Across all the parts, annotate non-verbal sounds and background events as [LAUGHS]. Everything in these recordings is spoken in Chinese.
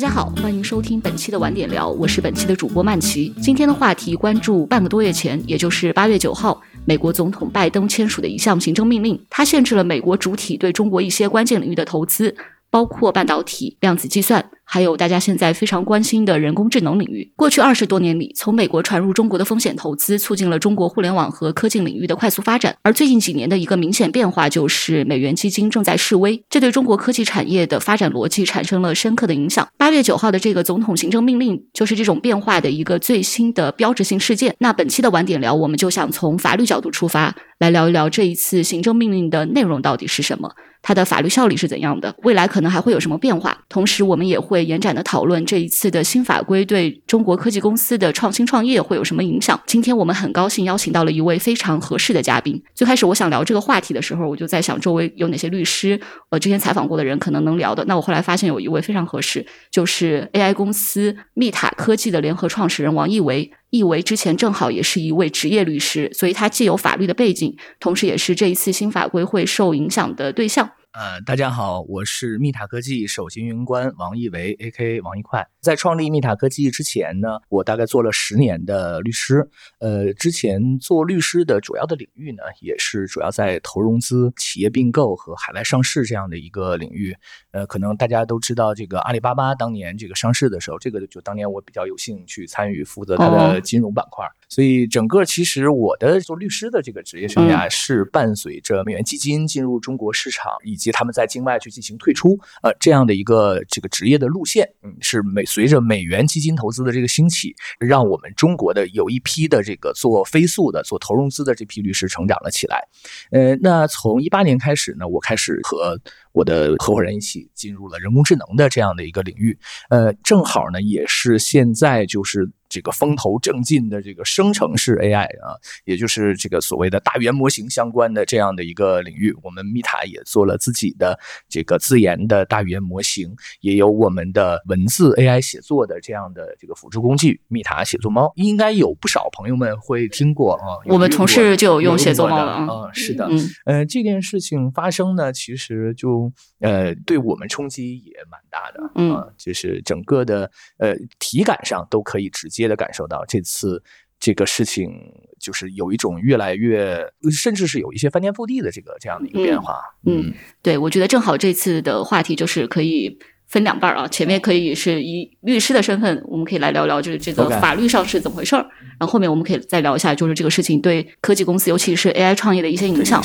大家好，欢迎收听本期的晚点聊，我是本期的主播曼奇。今天的话题关注半个多月前，也就是八月九号，美国总统拜登签署的一项行政命令，它限制了美国主体对中国一些关键领域的投资。包括半导体、量子计算，还有大家现在非常关心的人工智能领域。过去二十多年里，从美国传入中国的风险投资，促进了中国互联网和科技领域的快速发展。而最近几年的一个明显变化，就是美元基金正在示威，这对中国科技产业的发展逻辑产生了深刻的影响。八月九号的这个总统行政命令，就是这种变化的一个最新的标志性事件。那本期的晚点聊，我们就想从法律角度出发，来聊一聊这一次行政命令的内容到底是什么。它的法律效力是怎样的？未来可能还会有什么变化？同时，我们也会延展的讨论这一次的新法规对中国科技公司的创新创业会有什么影响。今天我们很高兴邀请到了一位非常合适的嘉宾。最开始我想聊这个话题的时候，我就在想周围有哪些律师，呃，之前采访过的人可能能聊的。那我后来发现有一位非常合适，就是 AI 公司密塔科技的联合创始人王毅维。易维之前正好也是一位职业律师，所以他既有法律的背景，同时也是这一次新法规会受影响的对象。呃，大家好，我是密塔科技首席运营官王一维，A.K. 王一快。在创立密塔科技之前呢，我大概做了十年的律师。呃，之前做律师的主要的领域呢，也是主要在投融资、企业并购和海外上市这样的一个领域。呃，可能大家都知道，这个阿里巴巴当年这个上市的时候，这个就当年我比较有幸去参与负责它的金融板块。所以整个其实我的做律师的这个职业生涯是伴随着美元基金进入中国市场，以及他们在境外去进行退出，呃，这样的一个这个职业的路线，嗯，是美随着美元基金投资的这个兴起，让我们中国的有一批的这个做飞速的、做投融资的这批律师成长了起来。呃，那从一八年开始呢，我开始和我的合伙人一起进入了人工智能的这样的一个领域，呃，正好呢，也是现在就是。这个风头正劲的这个生成式 AI 啊，也就是这个所谓的大语言模型相关的这样的一个领域，我们密塔也做了自己的这个自研的大语言模型，也有我们的文字 AI 写作的这样的这个辅助工具密塔写作猫，应该有不少朋友们会听过啊。我们同事就有用写作猫了啊。是的，呃，这件事情发生呢，其实就呃对我们冲击也蛮大的，嗯，就是整个的呃体感上都可以直接。接的感受到这次这个事情，就是有一种越来越，甚至是有一些翻天覆地的这个这样的一个变化。嗯，对，我觉得正好这次的话题就是可以分两半儿啊，前面可以是以律师的身份，我们可以来聊聊就是这个法律上是怎么回事儿，然后后面我们可以再聊一下就是这个事情对科技公司，尤其是 AI 创业的一些影响。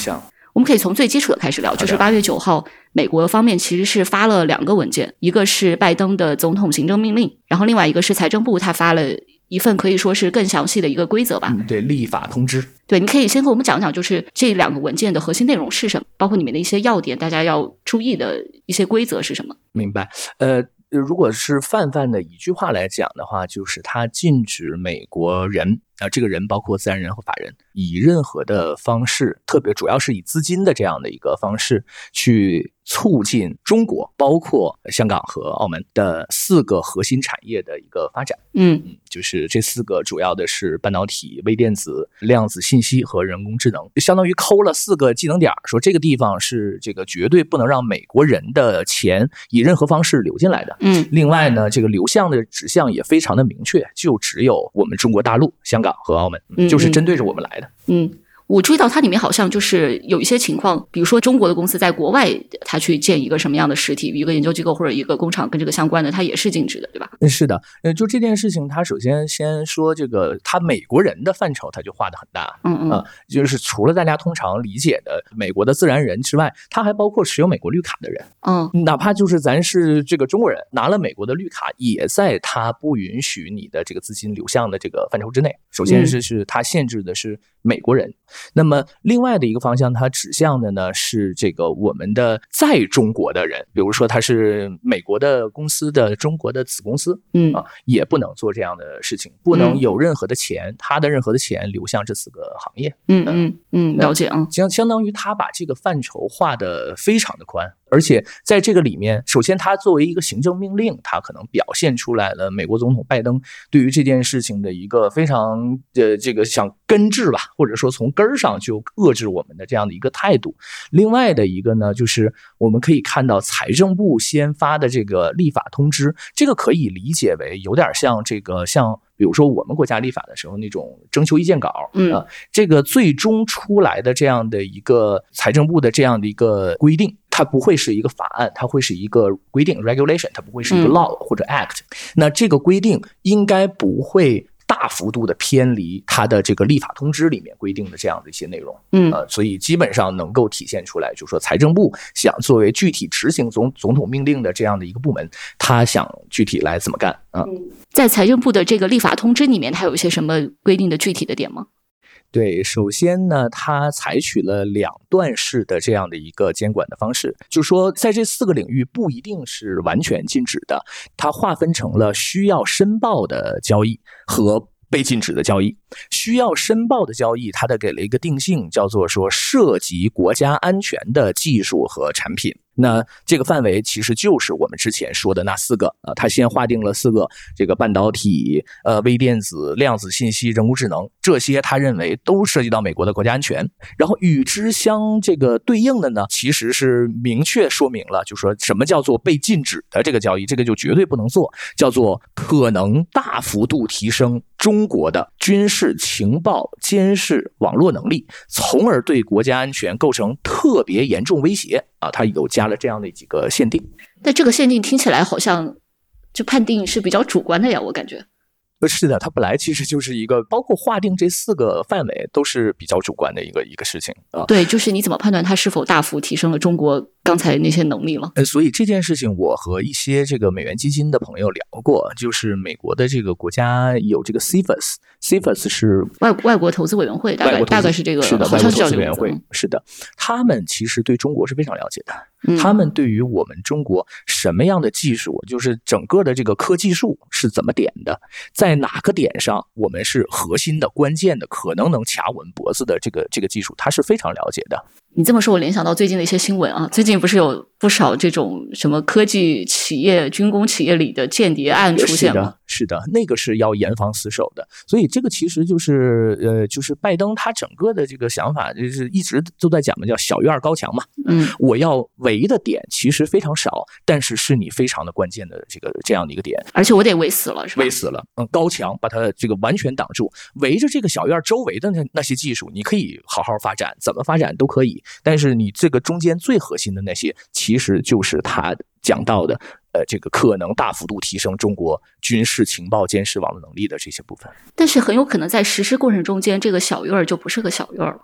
我们可以从最基础的开始聊，就是八月九号，美国方面其实是发了两个文件，一个是拜登的总统行政命令，然后另外一个是财政部他发了一份可以说是更详细的一个规则吧。对，立法通知。对，你可以先和我们讲讲，就是这两个文件的核心内容是什么，包括里面的一些要点，大家要注意的一些规则是什么。明白。呃，如果是泛泛的一句话来讲的话，就是它禁止美国人。啊，这个人包括自然人和法人，以任何的方式，特别主要是以资金的这样的一个方式，去促进中国，包括香港和澳门的四个核心产业的一个发展。嗯，就是这四个主要的是半导体、微电子、量子信息和人工智能，相当于抠了四个技能点，说这个地方是这个绝对不能让美国人的钱以任何方式流进来的。嗯，另外呢，这个流向的指向也非常的明确，就只有我们中国大陆、香。和澳门，就是针对着我们来的。嗯。我注意到它里面好像就是有一些情况，比如说中国的公司在国外，它去建一个什么样的实体，一个研究机构或者一个工厂跟这个相关的，它也是禁止的，对吧？嗯，是的。呃，就这件事情，它首先先说这个，它美国人的范畴，它就画的很大。嗯嗯。就是除了大家通常理解的美国的自然人之外，它还包括持有美国绿卡的人。嗯。哪怕就是咱是这个中国人，拿了美国的绿卡，也在它不允许你的这个资金流向的这个范畴之内。首先是是它限制的是美国人。那么另外的一个方向，它指向的呢是这个我们的在中国的人，比如说他是美国的公司的中国的子公司，嗯。啊，也不能做这样的事情，不能有任何的钱，他的任何的钱流向这四个行业。嗯。嗯嗯，了解啊，相相当于他把这个范畴画的非常的宽而且在这个里面，首先它作为一个行政命令，它可能表现出来了美国总统拜登对于这件事情的一个非常呃这个想根治吧，或者说从根儿上就遏制我们的这样的一个态度。另外的一个呢，就是我们可以看到财政部先发的这个立法通知，这个可以理解为有点像这个像。比如说，我们国家立法的时候那种征求意见稿，嗯，这个最终出来的这样的一个财政部的这样的一个规定，它不会是一个法案，它会是一个规定 （regulation），它不会是一个 law 或者 act。那这个规定应该不会。大幅度的偏离它的这个立法通知里面规定的这样的一些内容，嗯，呃，所以基本上能够体现出来，就是说财政部想作为具体执行总总统命令的这样的一个部门，他想具体来怎么干啊？在财政部的这个立法通知里面，它有一些什么规定的具体的点吗？对，首先呢，它采取了两段式的这样的一个监管的方式，就是说，在这四个领域不一定是完全禁止的，它划分成了需要申报的交易和被禁止的交易。需要申报的交易，它的给了一个定性，叫做说涉及国家安全的技术和产品。那这个范围其实就是我们之前说的那四个啊，他先划定了四个，这个半导体、呃微电子、量子信息、人工智能这些，他认为都涉及到美国的国家安全。然后与之相这个对应的呢，其实是明确说明了，就说什么叫做被禁止的这个交易，这个就绝对不能做，叫做可能大幅度提升中国的军事情报监视网络能力，从而对国家安全构成特别严重威胁。啊，它有加了这样的几个限定，但这个限定听起来好像就判定是比较主观的呀，我感觉。呃，是的，它本来其实就是一个，包括划定这四个范围都是比较主观的一个一个事情啊。对，就是你怎么判断它是否大幅提升了中国刚才那些能力了？呃，所以这件事情我和一些这个美元基金的朋友聊过，就是美国的这个国家有这个 CFS，CFS 是外外国投资委员会，大概大概是这个，是的，外国投资委员会是的，他们其实对中国是非常了解的。他们对于我们中国什么样的技术，就是整个的这个科技树是怎么点的，在哪个点上我们是核心的、关键的，可能能卡我们脖子的这个这个技术，他是非常了解的。你这么说，我联想到最近的一些新闻啊，最近不是有不少这种什么科技企业、军工企业里的间谍案出现吗？是的，那个是要严防死守的。所以这个其实就是呃，就是拜登他整个的这个想法，就是一直都在讲的叫小院高墙嘛。嗯，我要围的点其实非常少，但是是你非常的关键的这个这样的一个点。而且我得围死了，是吧？围死了，嗯，高墙把它这个完全挡住，围着这个小院周围的那那些技术，你可以好好发展，怎么发展都可以。但是你这个中间最核心的那些，其实就是他讲到的，呃，这个可能大幅度提升中国军事情报监视网络能力的这些部分。但是很有可能在实施过程中间，这个小院儿就不是个小院儿了，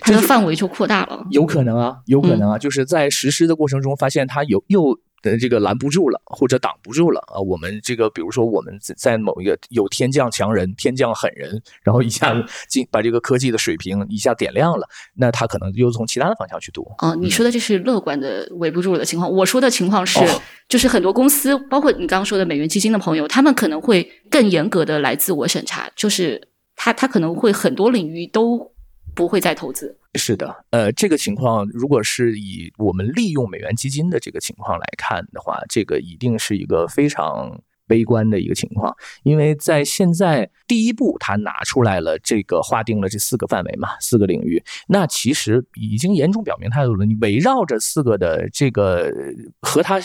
它的范围就扩大了。有可能啊，有可能啊，就是在实施的过程中发现它有又。的这个拦不住了，或者挡不住了啊！我们这个，比如说我们在某一个有天降强人、天降狠人，然后一下子进把这个科技的水平一下点亮了，那他可能又从其他的方向去读。哦，你说的这是乐观的围不住的情况，我说的情况是，就是很多公司，包括你刚刚说的美元基金的朋友，他们可能会更严格的来自我审查，就是他他可能会很多领域都不会再投资。是的，呃，这个情况如果是以我们利用美元基金的这个情况来看的话，这个一定是一个非常悲观的一个情况，因为在现在第一步，他拿出来了这个划定了这四个范围嘛，四个领域，那其实已经严重表明态度了。你围绕着四个的这个和它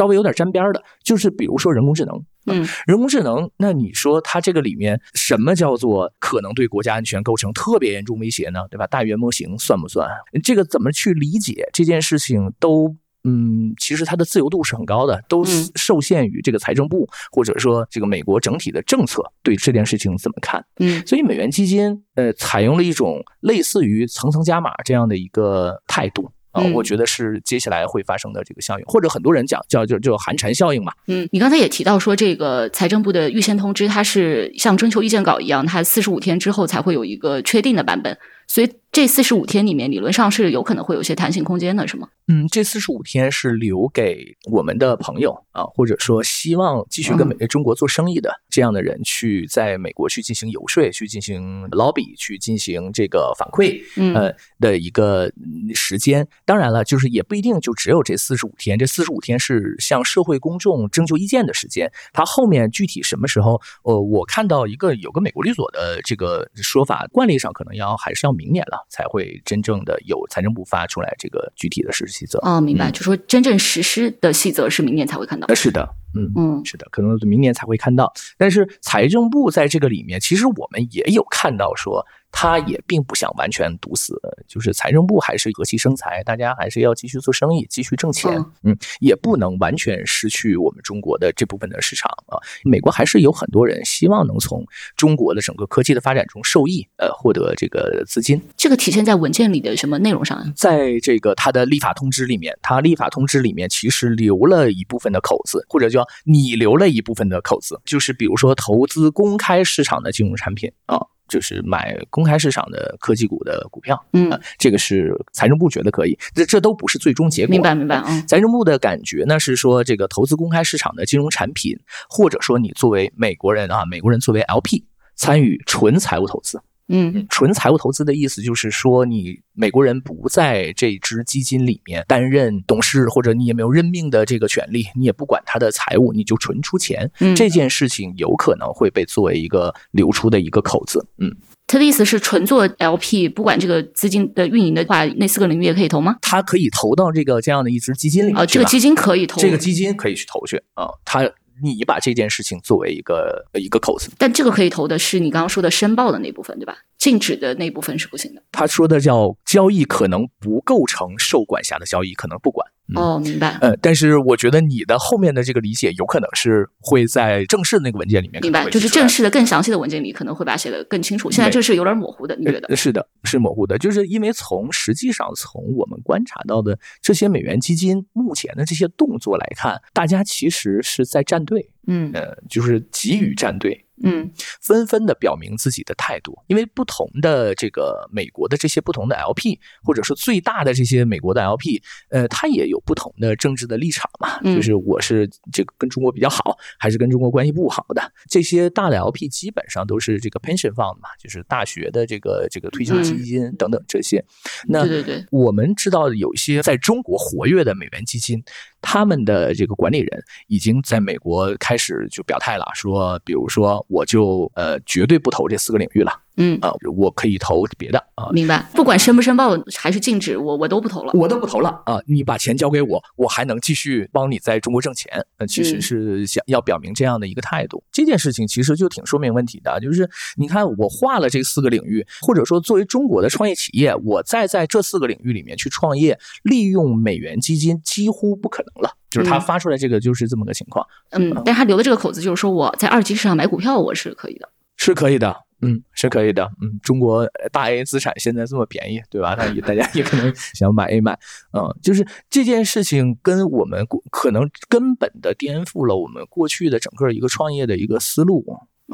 稍微有点沾边的，就是比如说人工智能。嗯，人工智能，那你说它这个里面什么叫做可能对国家安全构成特别严重威胁呢？对吧？大语言模型算不算？这个怎么去理解这件事情？都嗯，其实它的自由度是很高的，都受限于这个财政部或者说这个美国整体的政策对这件事情怎么看？嗯，所以美元基金呃采用了一种类似于层层加码这样的一个态度。啊，我觉得是接下来会发生的这个效应，或者很多人讲叫就就寒蝉效应嘛。嗯，你刚才也提到说，这个财政部的预先通知，它是像征求意见稿一样，它四十五天之后才会有一个确定的版本。所以这四十五天里面，理论上是有可能会有些弹性空间的，是吗？嗯，这四十五天是留给我们的朋友啊，或者说希望继续跟美中国做生意的这样的人去在美国去进行游说、去进行 lobby、去进行这个反馈，呃的一个时间。当然了，就是也不一定就只有这四十五天，这四十五天是向社会公众征求意见的时间。它后面具体什么时候？呃，我看到一个有个美国律所的这个说法，惯例上可能要还是要明年了才会真正的有财政部发出来这个具体的实施。细则哦，明白，就说真正实施的细则是明年才会看到。是的，嗯嗯，是的，可能明年才会看到。但是财政部在这个里面，其实我们也有看到说。他也并不想完全堵死，就是财政部还是和气生财，大家还是要继续做生意，继续挣钱。嗯，也不能完全失去我们中国的这部分的市场啊。美国还是有很多人希望能从中国的整个科技的发展中受益，呃，获得这个资金。这个体现在文件里的什么内容上啊？在这个他的立法通知里面，他立法通知里面其实留了一部分的口子，或者叫你留了一部分的口子，就是比如说投资公开市场的金融产品啊。就是买公开市场的科技股的股票，嗯，这个是财政部觉得可以，这这都不是最终结果。明白明白嗯，财政部的感觉呢是说，这个投资公开市场的金融产品，或者说你作为美国人啊，美国人作为 LP 参与纯财务投资。嗯，纯财务投资的意思就是说，你美国人不在这支基金里面担任董事，或者你也没有任命的这个权利，你也不管他的财务，你就纯出钱。嗯，这件事情有可能会被作为一个流出的一个口子。嗯，他的意思是纯做 LP，不管这个资金的运营的话，那四个领域也可以投吗？他可以投到这个这样的一支基金里啊，这个基金可以投，这个基金可以去投去啊，他。你把这件事情作为一个一个口子，但这个可以投的是你刚刚说的申报的那部分，对吧？禁止的那部分是不行的。他说的叫交易可能不构成受管辖的交易，可能不管。哦，明白。呃，但是我觉得你的后面的这个理解有可能是会在正式的那个文件里面。明白，就是正式的更详细的文件里可能会把写的更清楚。现在这是有点模糊的，你觉得？是的，是模糊的，就是因为从实际上从我们观察到的这些美元基金目前的这些动作来看，大家其实是在站队，嗯，呃，就是给予站队。嗯，纷纷的表明自己的态度，因为不同的这个美国的这些不同的 LP，或者说最大的这些美国的 LP，呃，他也有不同的政治的立场嘛。就是我是这个跟中国比较好，还是跟中国关系不好的？这些大的 LP 基本上都是这个 pension fund 嘛，就是大学的这个这个退休基金等等这些。那对对对，我们知道有一些在中国活跃的美元基金。他们的这个管理人已经在美国开始就表态了，说，比如说，我就呃绝对不投这四个领域了。嗯啊，我可以投别的啊，明白？不管申不申报还是禁止，我我都不投了，我都不投了啊！你把钱交给我，我还能继续帮你在中国挣钱。呃，其实是想要表明这样的一个态度。这件事情其实就挺说明问题的，就是你看我画了这四个领域，或者说作为中国的创业企业，我再在这四个领域里面去创业，利用美元基金几乎不可能了。就是他发出来这个就是这么个情况。嗯，但他留的这个口子就是说我在二级市场买股票我是可以的，是可以的。嗯，是可以的。嗯，中国大 A 资产现在这么便宜，对吧？那也大家也可能 [LAUGHS] 想买 A 买。嗯，就是这件事情跟我们可能根本的颠覆了我们过去的整个一个创业的一个思路。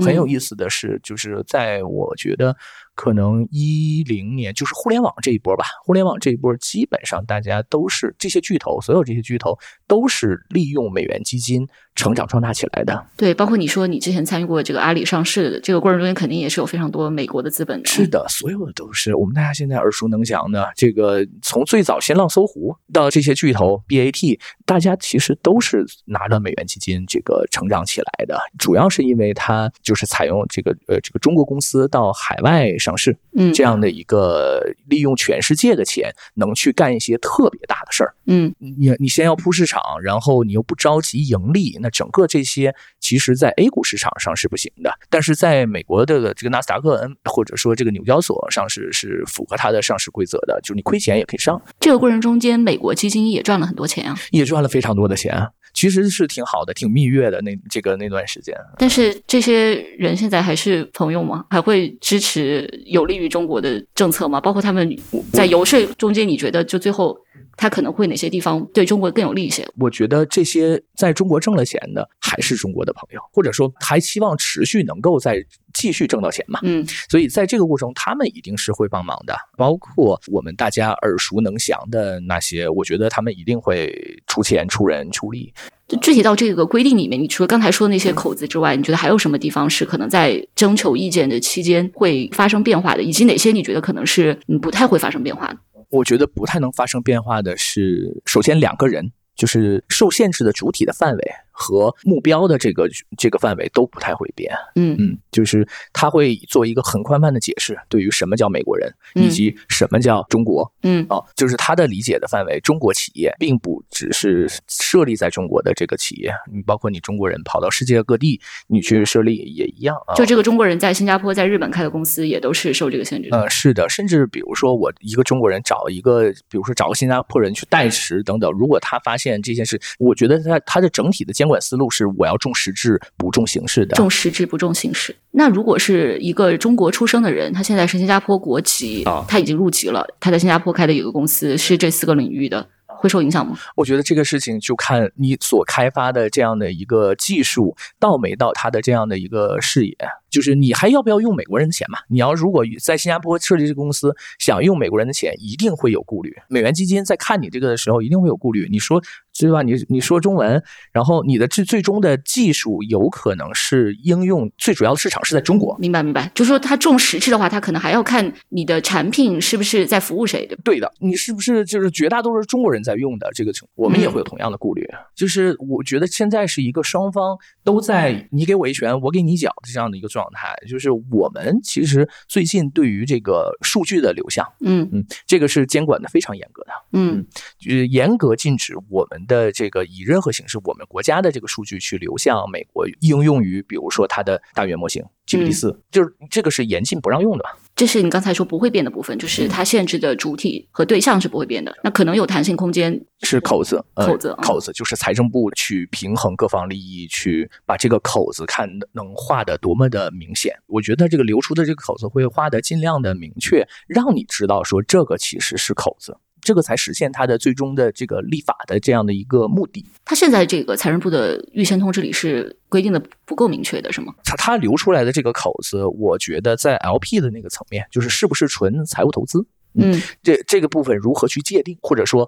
很有意思的是，就是在我觉得可能一零年，就是互联网这一波吧，互联网这一波基本上大家都是这些巨头，所有这些巨头都是利用美元基金。成长壮大起来的，对，包括你说你之前参与过这个阿里上市的这个过程中间，肯定也是有非常多美国的资本的。是的，所有的都是我们大家现在耳熟能详的。这个从最早新浪、搜狐到这些巨头 BAT，大家其实都是拿着美元基金这个成长起来的。主要是因为它就是采用这个呃这个中国公司到海外上市，嗯，这样的一个利用全世界的钱能去干一些特别大的事儿。嗯，你你先要铺市场，然后你又不着急盈利。那整个这些，其实，在 A 股市场上是不行的，但是在美国的这个纳斯达克，或者说这个纽交所上市是符合它的上市规则的，就是你亏钱也可以上。这个过程中间，美国基金也赚了很多钱啊，也赚了非常多的钱，其实是挺好的，挺蜜月的那这个那段时间。但是这些人现在还是朋友吗？还会支持有利于中国的政策吗？包括他们在游说中间，你觉得就最后？他可能会哪些地方对中国更有利一些？我觉得这些在中国挣了钱的还是中国的朋友，或者说还希望持续能够在继续挣到钱嘛。嗯，所以在这个过程中，他们一定是会帮忙的，包括我们大家耳熟能详的那些，我觉得他们一定会出钱、出人、出力。就具体到这个规定里面，你除了刚才说的那些口子之外，你觉得还有什么地方是可能在征求意见的期间会发生变化的，以及哪些你觉得可能是嗯不太会发生变化的？我觉得不太能发生变化的是，首先两个人就是受限制的主体的范围。和目标的这个这个范围都不太会变，嗯嗯，就是他会做一个很宽泛的解释，对于什么叫美国人，以及什么叫中国，嗯哦，就是他的理解的范围。中国企业并不只是设立在中国的这个企业，你包括你中国人跑到世界各地，你去设立也一样啊。就这个中国人在新加坡、在日本开的公司也都是受这个限制。嗯，是的，甚至比如说我一个中国人找一个，比如说找个新加坡人去代持等等，如果他发现这件事，我觉得他他的整体的监。监管思路是我要重实质不重形式的，重实质不重形式。那如果是一个中国出生的人，他现在是新加坡国籍，他已经入籍了，他在新加坡开的一个公司是这四个领域的。会受影响吗？我觉得这个事情就看你所开发的这样的一个技术到没到他的这样的一个视野，就是你还要不要用美国人的钱嘛？你要如果在新加坡设立这个公司，想用美国人的钱，一定会有顾虑。美元基金在看你这个的时候，一定会有顾虑。你说对吧？你你说中文，然后你的最最终的技术有可能是应用最主要的市场是在中国。明白明白，就是说他重实质的话，他可能还要看你的产品是不是在服务谁的。对的，你是不是就是绝大多数中国人？在用的这个情，我们也会有同样的顾虑。就是我觉得现在是一个双方都在你给我一拳，我给你一脚的这样的一个状态。就是我们其实最近对于这个数据的流向，嗯嗯，这个是监管的非常严格的，嗯，就是严格禁止我们的这个以任何形式我们国家的这个数据去流向美国，应用于比如说它的大语言模型 GPT 四，就是这个是严禁不让用的。这是你刚才说不会变的部分，就是它限制的主体和对象是不会变的。那可能有弹性空间，是口子，口子，口子就是财政部去平衡各方利益，去把这个口子看能画的多么的明显。我觉得这个流出的这个口子会画的尽量的明确，让你知道说这个其实是口子。这个才实现它的最终的这个立法的这样的一个目的。它现在这个财政部的预先通知里是规定的不够明确的，是吗？它它留出来的这个口子，我觉得在 LP 的那个层面，就是是不是纯财务投资？嗯，这这个部分如何去界定，或者说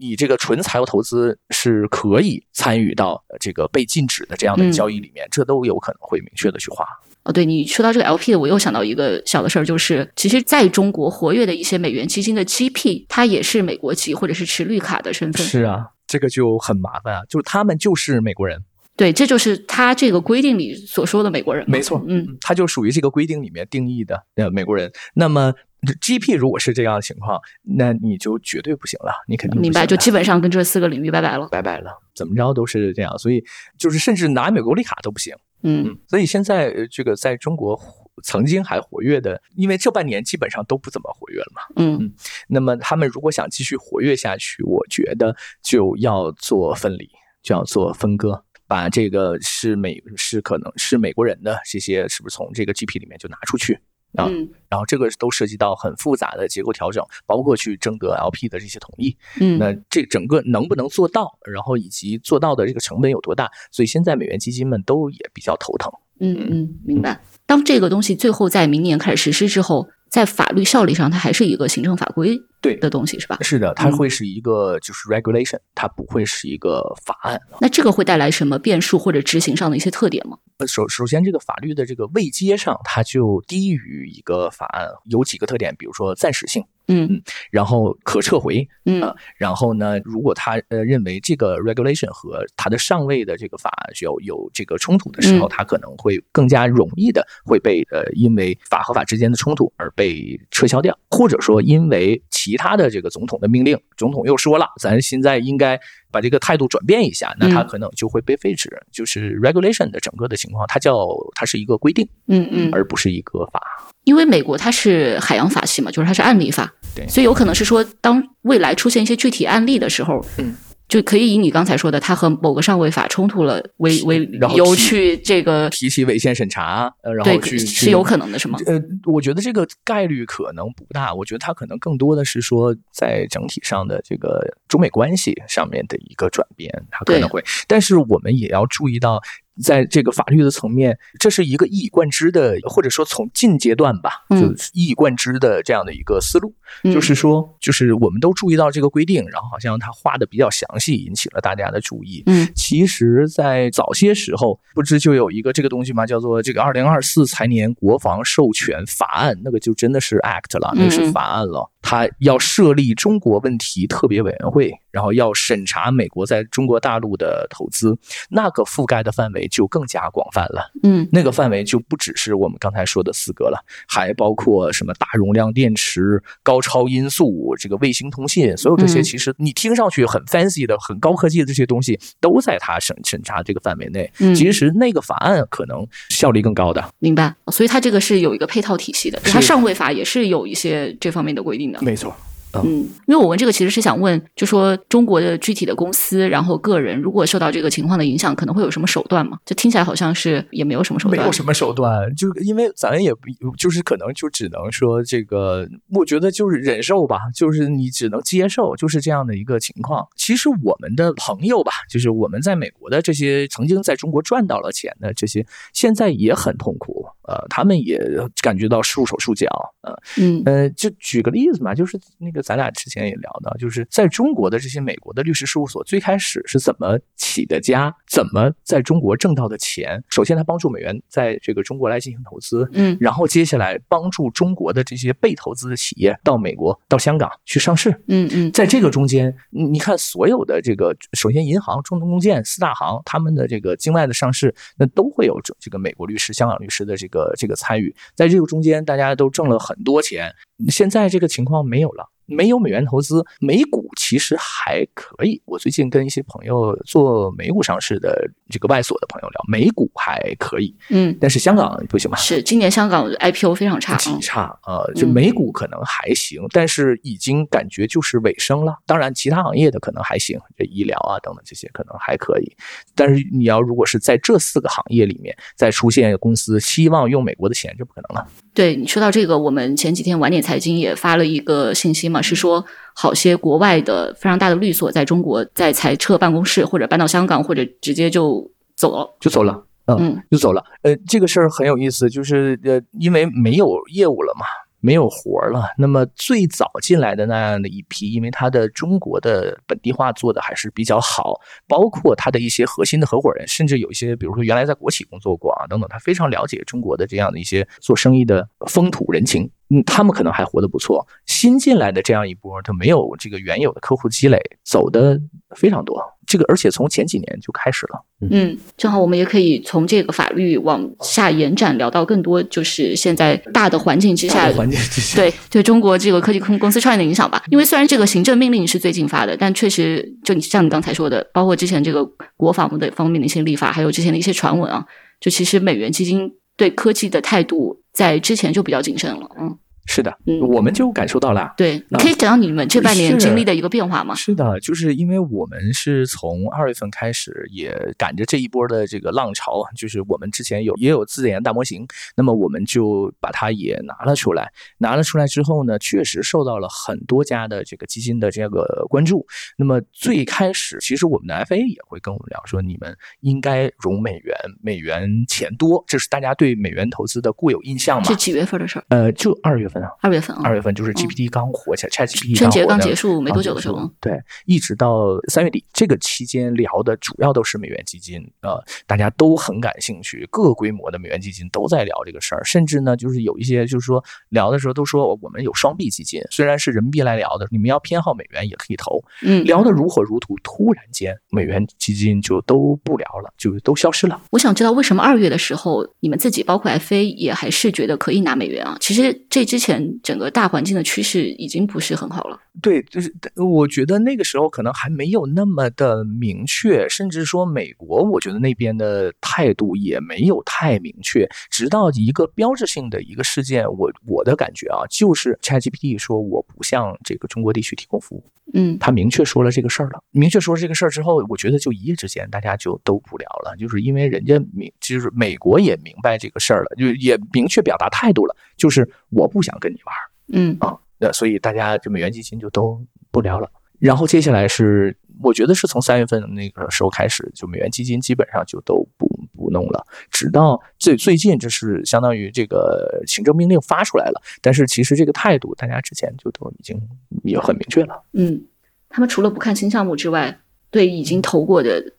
你这个纯财务投资是可以参与到这个被禁止的这样的交易里面，这都有可能会明确的去划。哦，对你说到这个 LP 的，我又想到一个小的事儿，就是其实在中国活跃的一些美元基金的 GP，它也是美国籍或者是持绿卡的身份。是啊，这个就很麻烦啊，就是他们就是美国人。对，这就是他这个规定里所说的美国人。没错，嗯，他就属于这个规定里面定义的呃美国人。那么 GP 如果是这样的情况，那你就绝对不行了，你肯定明白，就基本上跟这四个领域拜拜了，拜拜了，怎么着都是这样。所以就是甚至拿美国绿卡都不行。嗯，所以现在这个在中国曾经还活跃的，因为这半年基本上都不怎么活跃了嘛。嗯，那么他们如果想继续活跃下去，我觉得就要做分离，就要做分割，把这个是美是可能是美国人的这些，是不是从这个 GP 里面就拿出去啊？然后这个都涉及到很复杂的结构调整，包括去征得 LP 的这些同意。嗯，那这整个能不能做到，然后以及做到的这个成本有多大？所以现在美元基金们都也比较头疼。嗯嗯，明白。当这个东西最后在明年开始实施之后，在法律效力上，它还是一个行政法规对的东西，是吧？是的，它会是一个就是 regulation，它不会是一个法案。那这个会带来什么变数或者执行上的一些特点吗？首首先，这个法律的这个位阶上，它就低于一个法案，有几个特点，比如说暂时性。嗯，然后可撤回，嗯，然后呢，如果他呃认为这个 regulation 和他的上位的这个法有有这个冲突的时候，他可能会更加容易的会被呃因为法和法之间的冲突而被撤销掉，或者说因为其他的这个总统的命令，总统又说了，咱现在应该把这个态度转变一下，那他可能就会被废止。就是 regulation 的整个的情况，它叫它是一个规定，嗯嗯，而不是一个法。因为美国它是海洋法系嘛，就是它是案例法，对，所以有可能是说，当未来出现一些具体案例的时候，嗯，就可以以你刚才说的，他和某个上位法冲突了为为由去这个提起违宪审查，呃，然后去是有可能的，是吗？呃，我觉得这个概率可能不大，我觉得他可能更多的是说在整体上的这个中美关系上面的一个转变，他可能会，但是我们也要注意到。在这个法律的层面，这是一个一以贯之的，或者说从近阶段吧，就一以贯之的这样的一个思路，就是说，就是我们都注意到这个规定，然后好像它画的比较详细，引起了大家的注意。嗯，其实，在早些时候，不知就有一个这个东西吗？叫做这个二零二四财年国防授权法案，那个就真的是 act 了，那是法案了。他要设立中国问题特别委员会，然后要审查美国在中国大陆的投资，那个覆盖的范围就更加广泛了。嗯，那个范围就不只是我们刚才说的四个了，还包括什么大容量电池、高超音速、这个卫星通信，所有这些其实你听上去很 fancy 的、很高科技的这些东西，都在他审审查这个范围内。嗯，其实那个法案可能效率更高的。明白，所以它这个是有一个配套体系的，它上位法也是有一些这方面的规定的。没错。嗯，因为我问这个其实是想问，就说中国的具体的公司，然后个人如果受到这个情况的影响，可能会有什么手段吗？就听起来好像是也没有什么手段，没有什么手段，就因为咱也不就是可能就只能说这个，我觉得就是忍受吧，就是你只能接受，就是这样的一个情况。其实我们的朋友吧，就是我们在美国的这些曾经在中国赚到了钱的这些，现在也很痛苦。呃，他们也感觉到束手束脚，呃，嗯，呃，就举个例子嘛，就是那个咱俩之前也聊到，就是在中国的这些美国的律师事务所最开始是怎么起的家，怎么在中国挣到的钱。首先，他帮助美元在这个中国来进行投资，嗯，然后接下来帮助中国的这些被投资的企业到美国、到香港去上市，嗯嗯，在这个中间，你看所有的这个，首先银行、中东中建四大行，他们的这个境外的上市，那都会有这这个美国律师、香港律师的这个。呃，这个参与在这个中间，大家都挣了很多钱。现在这个情况没有了。没有美元投资，美股其实还可以。我最近跟一些朋友做美股上市的这个外所的朋友聊，美股还可以，嗯，但是香港不行吧？是今年香港 IPO 非常差，极差。呃，就美股可能还行，但是已经感觉就是尾声了。当然，其他行业的可能还行，这医疗啊等等这些可能还可以。但是你要如果是在这四个行业里面再出现公司希望用美国的钱，就不可能了。对你说到这个，我们前几天晚点财经也发了一个信息嘛，是说好些国外的非常大的律所在中国在裁撤办公室，或者搬到香港，或者直接就走了，就走了，嗯，就走了。呃，这个事儿很有意思，就是呃，因为没有业务了嘛。没有活了。那么最早进来的那样的一批，因为他的中国的本地化做的还是比较好，包括他的一些核心的合伙人，甚至有一些，比如说原来在国企工作过啊等等，他非常了解中国的这样的一些做生意的风土人情。嗯，他们可能还活得不错。新进来的这样一波，他没有这个原有的客户积累，走的非常多。这个而且从前几年就开始了。嗯，正好我们也可以从这个法律往下延展，聊到更多就是现在大的环境之下，环境之下，对对中国这个科技公公司创业的影响吧。因为虽然这个行政命令是最近发的，但确实就你像你刚才说的，包括之前这个国防的方面的一些立法，还有之前的一些传闻啊，就其实美元基金对科技的态度在之前就比较谨慎了。嗯。是的，我们就感受到了。对，可以讲讲你们这半年经历的一个变化吗？是的，就是因为我们是从二月份开始，也赶着这一波的这个浪潮，就是我们之前有也有自研大模型，那么我们就把它也拿了出来。拿了出来之后呢，确实受到了很多家的这个基金的这个关注。那么最开始，其实我们的 FA 也会跟我们聊说，你们应该融美元，美元钱多，这是大家对美元投资的固有印象嘛？是几月份的事儿？呃，就二月份。二月份啊，二月份就是 GPT 刚火起来，ChatGPT 春节刚结束没多久的时候，对，一直到三月底这个期间聊的主要都是美元基金啊，大家都很感兴趣，各规模的美元基金都在聊这个事儿，甚至呢，就是有一些就是说聊的时候都说我们有双币基金，虽然是人民币来聊的，你们要偏好美元也可以投，嗯，聊得如火如荼，突然间美元基金就都不聊了，就都消失了。我想知道为什么二月的时候你们自己包括 FA 也还是觉得可以拿美元啊？其实这之前。前整个大环境的趋势已经不是很好了。对，就是我觉得那个时候可能还没有那么的明确，甚至说美国，我觉得那边的态度也没有太明确。直到一个标志性的一个事件，我我的感觉啊，就是 ChatGPT 说我不向这个中国地区提供服务。嗯他明确说了这个事儿了。明确说了这个事儿之后，我觉得就一夜之间大家就都不聊了，就是因为人家明，就是美国也明白这个事儿了，就也明确表达态度了，就是我不想跟你玩儿嗯啊。那所以大家就美元基金就都不聊了。然后接下来是，我觉得是从三月份那个时候开始，就美元基金基本上就都不不弄了，直到最最近，就是相当于这个行政命令发出来了，但是其实这个态度大家之前就都已经也很明确了。嗯，他们除了不看新项目之外，对已经投过的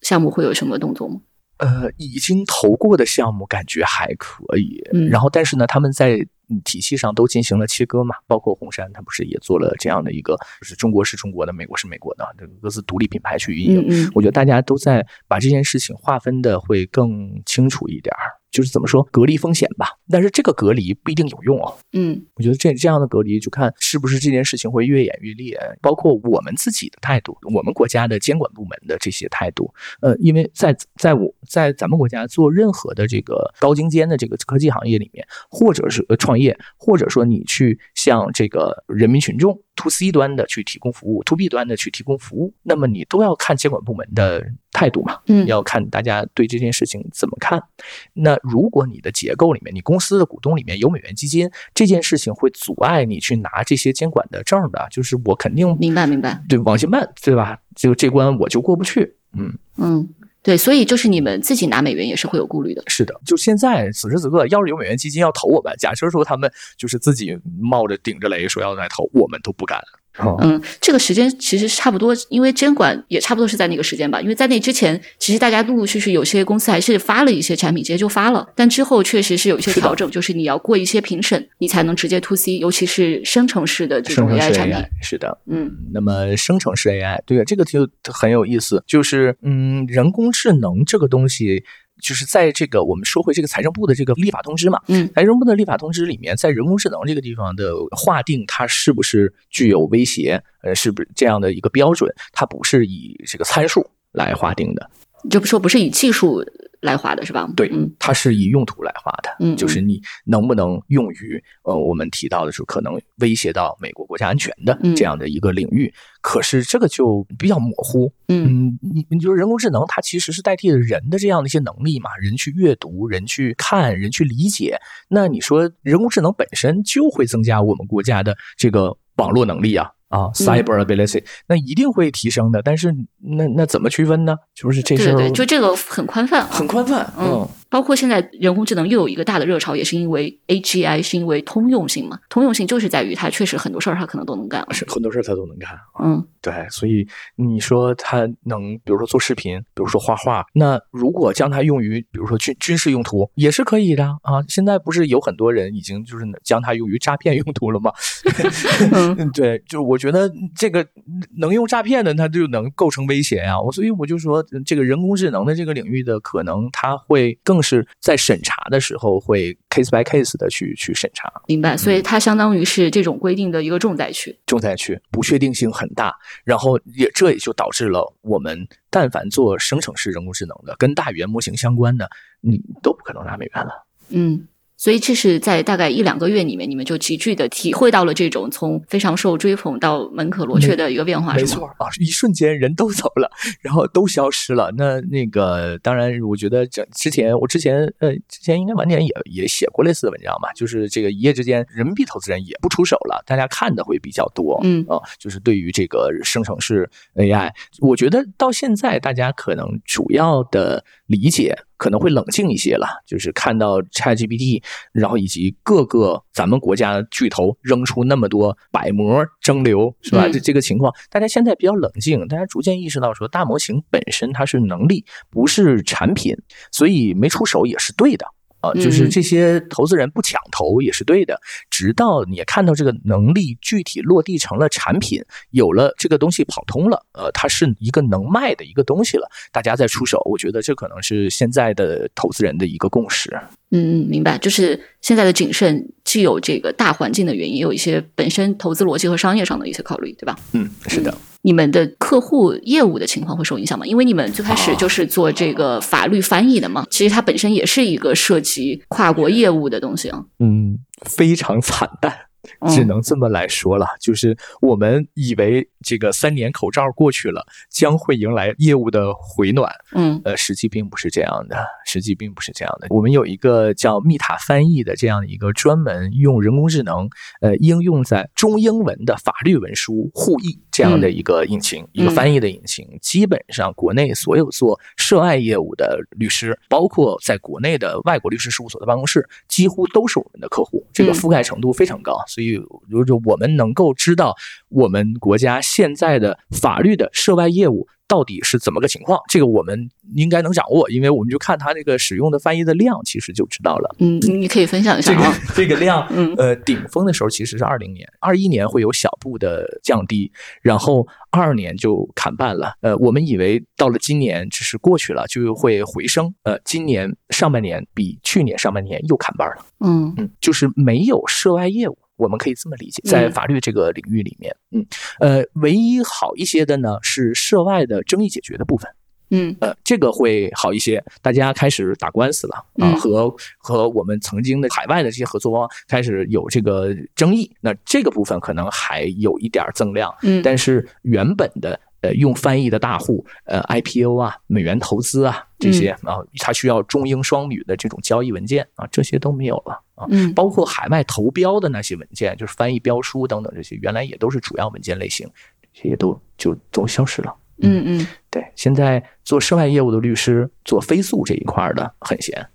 项目会有什么动作吗？呃，已经投过的项目感觉还可以，嗯然后但是呢，他们在嗯体系上都进行了切割嘛，包括红杉，它不是也做了这样的一个，就是中国是中国的，美国是美国的，这个各自独立品牌去运营。嗯嗯我觉得大家都在把这件事情划分的会更清楚一点儿，就是怎么说隔离风险吧。但是这个隔离不一定有用哦。嗯我觉得这这样的隔离，就看是不是这件事情会越演越烈，包括我们自己的态度，我们国家的监管部门的这些态度。呃，因为在在我在咱们国家做任何的这个高精尖的这个科技行业里面，或者是呃创业，或者说你去向这个人民群众 to C 端的去提供服务，to B 端的去提供服务，那么你都要看监管部门的态度嘛。嗯要看大家对这件事情怎么看。那如果你的结构里面，你公司的股东里面有美元基金，这件事情会阻碍你去拿这些监管的证的，就是我肯定明白明白。对往前办，对吧？就这关我就过不去。嗯，嗯，对，所以就是你们自己拿美元也是会有顾虑的。是的，就现在此时此刻，要是有美元基金要投我们，假设说他们就是自己冒着顶着雷说要来投，我们都不敢。哦嗯，这个时间其实差不多，因为监管也差不多是在那个时间吧。因为在那之前，其实大家陆陆续续有些公司还是发了一些产品，直接就发了。但之后确实是有一些调整，就是你要过一些评审，你才能直接 to C，尤其是生成式的这种 AI 产品。是的，嗯那么生成式 AI，对这个就很有意思，就是嗯，人工智能这个东西，就是在这个我们说回这个财政部的这个立法通知嘛，嗯财政部的立法通知里面，在人工智能这个地方的划定，它是不是具有威胁，呃，是不是这样的一个标准？它不是以这个参数来划定的，就说不是以技术来划的是吧？对嗯它是以用途来划的，嗯就是你能不能用于呃我们提到的是可能威胁到美国国家安全的嗯这样的一个领域，可是这个就比较模糊。嗯嗯，你你就是人工智能，它其实是代替了人的这样的一些能力嘛，人去阅读，人去看，人去理解。那你说人工智能本身就会增加我们国家的这个网络能力啊。啊，cyber ability，、那一定会提升的，但是那那怎么区分呢？就是这事儿对对对，就这个很宽泛啊。很宽泛，嗯，包括现在人工智能又有一个大的热潮，也是因为 AGI 是因为通用性嘛，通用性就是在于它确实很多事儿它可能都能干。是很多事儿它都能干啊。嗯对，所以你说它能，比如说做视频，比如说画画，那如果将它用于，比如说军军事用途，也是可以的啊。现在不是有很多人已经就是将它用于诈骗用途了吗？[LAUGHS] 嗯对，就我觉得这个能用诈骗的，它就能构成威胁呀、我所以我就说，这个人工智能的这个领域的可能，它会更是在审查的时候会 case by case 的去去审查。明白，所以它相当于是这种规定的一个重灾区。重灾区，不确定性很大，然后也这也就导致了我们但凡做生成式人工智能的，跟大语言模型相关的，你都不可能拿美元了。嗯，所以这是在大概一两个月里面，你们就急剧的体会到了这种从非常受追捧到门可罗雀的一个变化，没？错啊，一瞬间人都走了，然后都消失了。那那个当然，我觉得这之前我之前呃之前应该晚点也也写过类似的文章嘛，就是这个一夜之间人民币投资人也不出手了，大家看的会比较多。嗯啊，就是对于这个生成式 AI，我觉得到现在大家可能主要的理解可能会冷静一些了，就是看到 ChatGPT，然后以及各个咱们国家巨头扔出那么多百模蒸馏，是吧？嗯这这个情况，大家现在比较冷静，大家逐渐意识到说，大模型本身它是能力，不是产品，所以没出手也是对的。啊，就是嗯这些投资人不抢投也是对的，直到你看到这个能力具体落地成了产品，有了这个东西跑通了，呃，它是一个能卖的一个东西了，大家再出手，我觉得这可能是现在的投资人的一个共识。嗯嗯，明白。就是现在的谨慎，既有这个大环境的原因，也有一些本身投资逻辑和商业上的一些考虑，对吧？嗯，是的。你们的客户业务的情况会受影响吗？因为你们最开始就是做这个法律翻译的嘛，其实它本身也是一个涉及跨国业务的东西啊。嗯，非常惨淡。只能这么来说了。就是我们以为这个三年口罩过去了，将会迎来业务的回暖。嗯，呃，实际并不是这样的，实际并不是这样的。我们有一个叫密塔翻译的这样的一个专门用人工智能，呃，应用在中英文的法律文书互译这样的一个引擎，一个翻译的引擎。基本上，国内所有做涉外业务的律师，包括在国内的外国律师事务所的办公室，几乎都是我们的客户，这个覆盖程度非常高。所以，如果我们能够知道我们国家现在的法律的涉外业务。到底是怎么个情况？这个我们应该能掌握，因为我们就看它这个使用的翻译的量，其实就知道了。嗯，你可以分享一下这个这个量。嗯，呃，顶峰的时候其实是二零年，二一年会有小步的降低，然后二二年就砍半了。呃，我们以为到了今年只是过去了，就会回升。呃，今年上半年比去年上半年又砍半了。嗯嗯，就是没有涉外业务。我们可以这么理解，在法律这个领域里面，嗯，呃，唯一好一些的呢是涉外的争议解决的部分，嗯，呃，这个会好一些，大家开始打官司了啊，和和我们曾经的海外的这些合作方开始有这个争议，那这个部分可能还有一点增量，嗯，但是原本的。呃，用翻译的大户，呃，IPO 啊，美元投资啊，这些啊，它需要中英双语的这种交易文件啊，这些都没有了啊。嗯，包括海外投标的那些文件，就是翻译标书等等这些，原来也都是主要文件类型，这些都就都消失了。嗯嗯，对，现在做涉外业务的律师，做飞速这一块的很闲，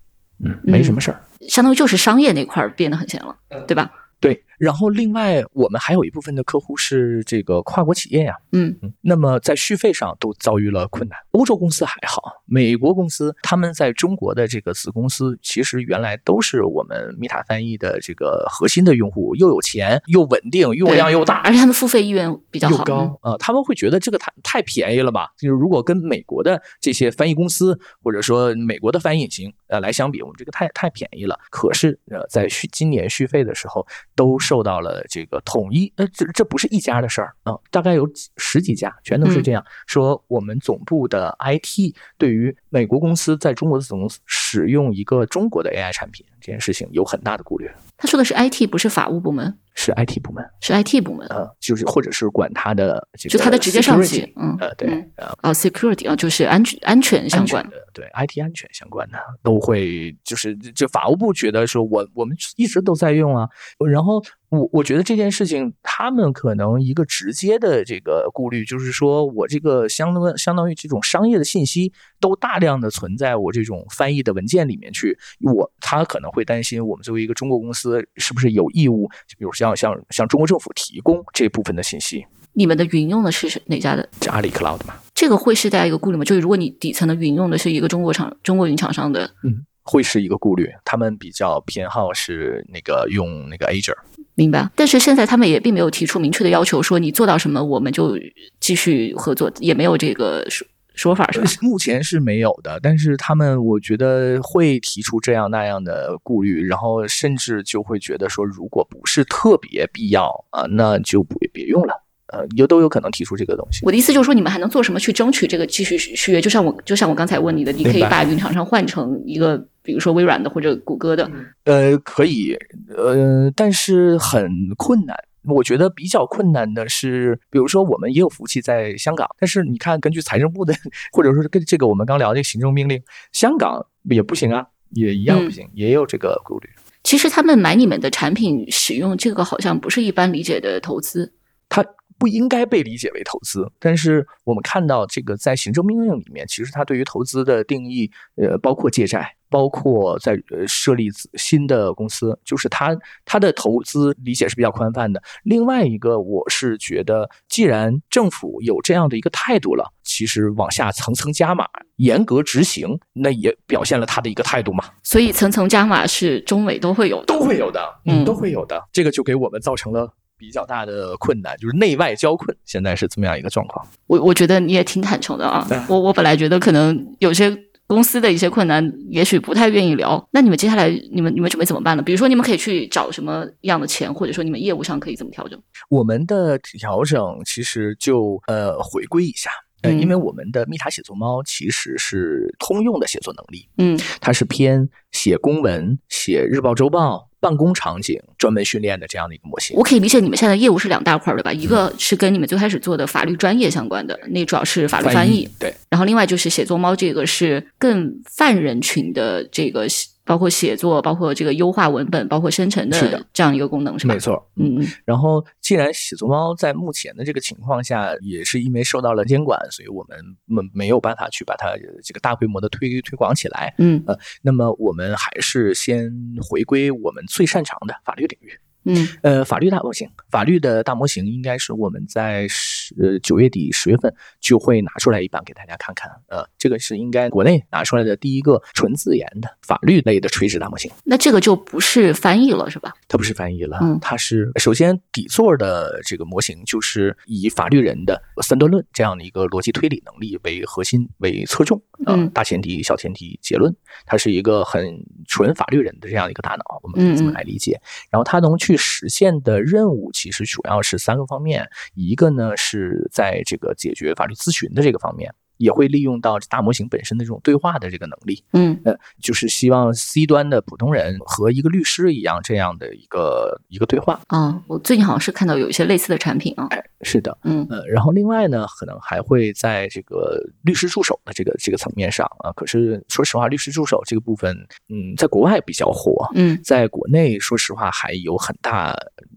嗯，没什么事儿，相当于就是商业那块变得很闲了，对吧？对，然后另外我们还有一部分的客户是这个跨国企业呀，嗯嗯，那么在续费上都遭遇了困难。欧洲公司还好，美国公司他们在中国的这个子公司，其实原来都是我们米塔翻译的这个核心的用户，又有钱又稳定，用量又大，而且他们付费意愿比较好，高啊，他们会觉得这个太太便宜了吧？就是如果跟美国的这些翻译公司或者说美国的翻译引擎呃来相比，我们这个太太便宜了。可是呃，在续今年续费的时候。都受到了这个统一，呃，这这不是一家的事儿啊，大概有十几家，全都是这样说。我们总部的 IT 对于美国公司在中国的总公司使用一个中国的 AI 产品这件事情有很大的顾虑。他说的是 IT，不是法务部门，是 IT 部门，是 IT 部门，呃，就是或者是管他的这个，就他的直接上级，嗯，呃，对，啊，security 啊，就是安全安全相关的，对，IT 安全相关的都会，就是就法务部觉得说，我我们一直都在用啊，然后。我我觉得这件事情，他们可能一个直接的这个顾虑，就是说我这个相当相当于这种商业的信息都大量的存在我这种翻译的文件里面去，我他可能会担心我们作为一个中国公司是不是有义务，比如像像向中国政府提供这部分的信息。你们的云用的是哪家的？是阿里 Cloud 嘛？这个会是大家一个顾虑吗？就是如果你底层的云用的是一个中国厂中国云厂商的，嗯。会是一个顾虑，他们比较偏好是那个用那个 Azure，明白。但是现在他们也并没有提出明确的要求，说你做到什么我们就继续合作，也没有这个说说法，是吧？目前是没有的，但是他们我觉得会提出这样那样的顾虑，然后甚至就会觉得说，如果不是特别必要啊，那就不别用了。呃，有都有可能提出这个东西。我的意思就是说，你们还能做什么去争取这个继续续约？就像我，就像我刚才问你的，你可以把云厂商换成一个，比如说微软的或者谷歌的。呃，可以，呃，但是很困难。我觉得比较困难的是，比如说我们也有服务器在香港，但是你看，根据财政部的，[LAUGHS] 或者说是跟这个我们刚聊这个行政命令，香港也不行啊，也一样不行，也有这个顾虑。其实他们买你们的产品使用这个，好像不是一般理解的投资。他。不应该被理解为投资，但是我们看到这个在行政命令里面，其实它对于投资的定义，呃，包括借债，包括在呃设立新的公司，就是它它的投资理解是比较宽泛的。另外一个，我是觉得，既然政府有这样的一个态度了，其实往下层层加码，严格执行，那也表现了他的一个态度嘛。所以层层加码是中美都会有的，都会有的，嗯，都会有的。这个就给我们造成了。比较大的困难就是内外交困，现在是这么样一个状况。我我觉得你也挺坦诚的啊。我我本来觉得可能有些公司的一些困难，也许不太愿意聊。那你们接下来你们你们准备怎么办呢？比如说你们可以去找什么样的钱，或者说你们业务上可以怎么调整？我们的调整其实就呃回归一下。呃，嗯因为我们的密塔写作猫其实是通用的写作能力，嗯它是偏写公文、写日报、周报、办公场景专门训练的这样的一个模型我。可以理解你们现在业务是两大块儿对吧？一个是跟你们最开始做的法律专业相关的，那主要是法律翻译，对，然后另外就是写作猫，这个是更泛人群的这个，包括写作，包括这个优化文本，包括生成的这样一个功能，是吧？没。错，嗯嗯然后，既然写作猫在目前的这个情况下，也是因为受到了监管，所以我们没没有办法去把它这个大规模的推推广起来。嗯那么，我们还是先回归我们最擅长的法律领域。嗯呃，法律大模型，法律的大模型应该是我们在十呃九月底十月份就会拿出来一版给大家看看。呃，这个是应该国内拿出来的第一个纯自研的法律类的垂直大模型。那这个就不是翻译了，是吧？它不是翻译了，嗯它是首先底座的这个模型就是以法律人的三段论这样的一个逻辑推理能力为核心为侧重，呃嗯大前提、小前提、结论，它是一个很纯法律人的这样一个大脑，我们可以这么来理解。然后它能去去实现的任务其实主要是三个方面，一个呢是在这个解决法律咨询的这个方面。也会利用到大模型本身的这种对话的这个能力，嗯呃，就是希望 C 端的普通人和一个律师一样这样的一个一个对话。啊，我最近好像是看到有一些类似的产品啊。哎，是的，嗯呃，然后另外呢，可能还会在这个律师助手的这个这个层面上啊。可是说实话，律师助手这个部分，嗯，在国外比较火，嗯在国内说实话还有很大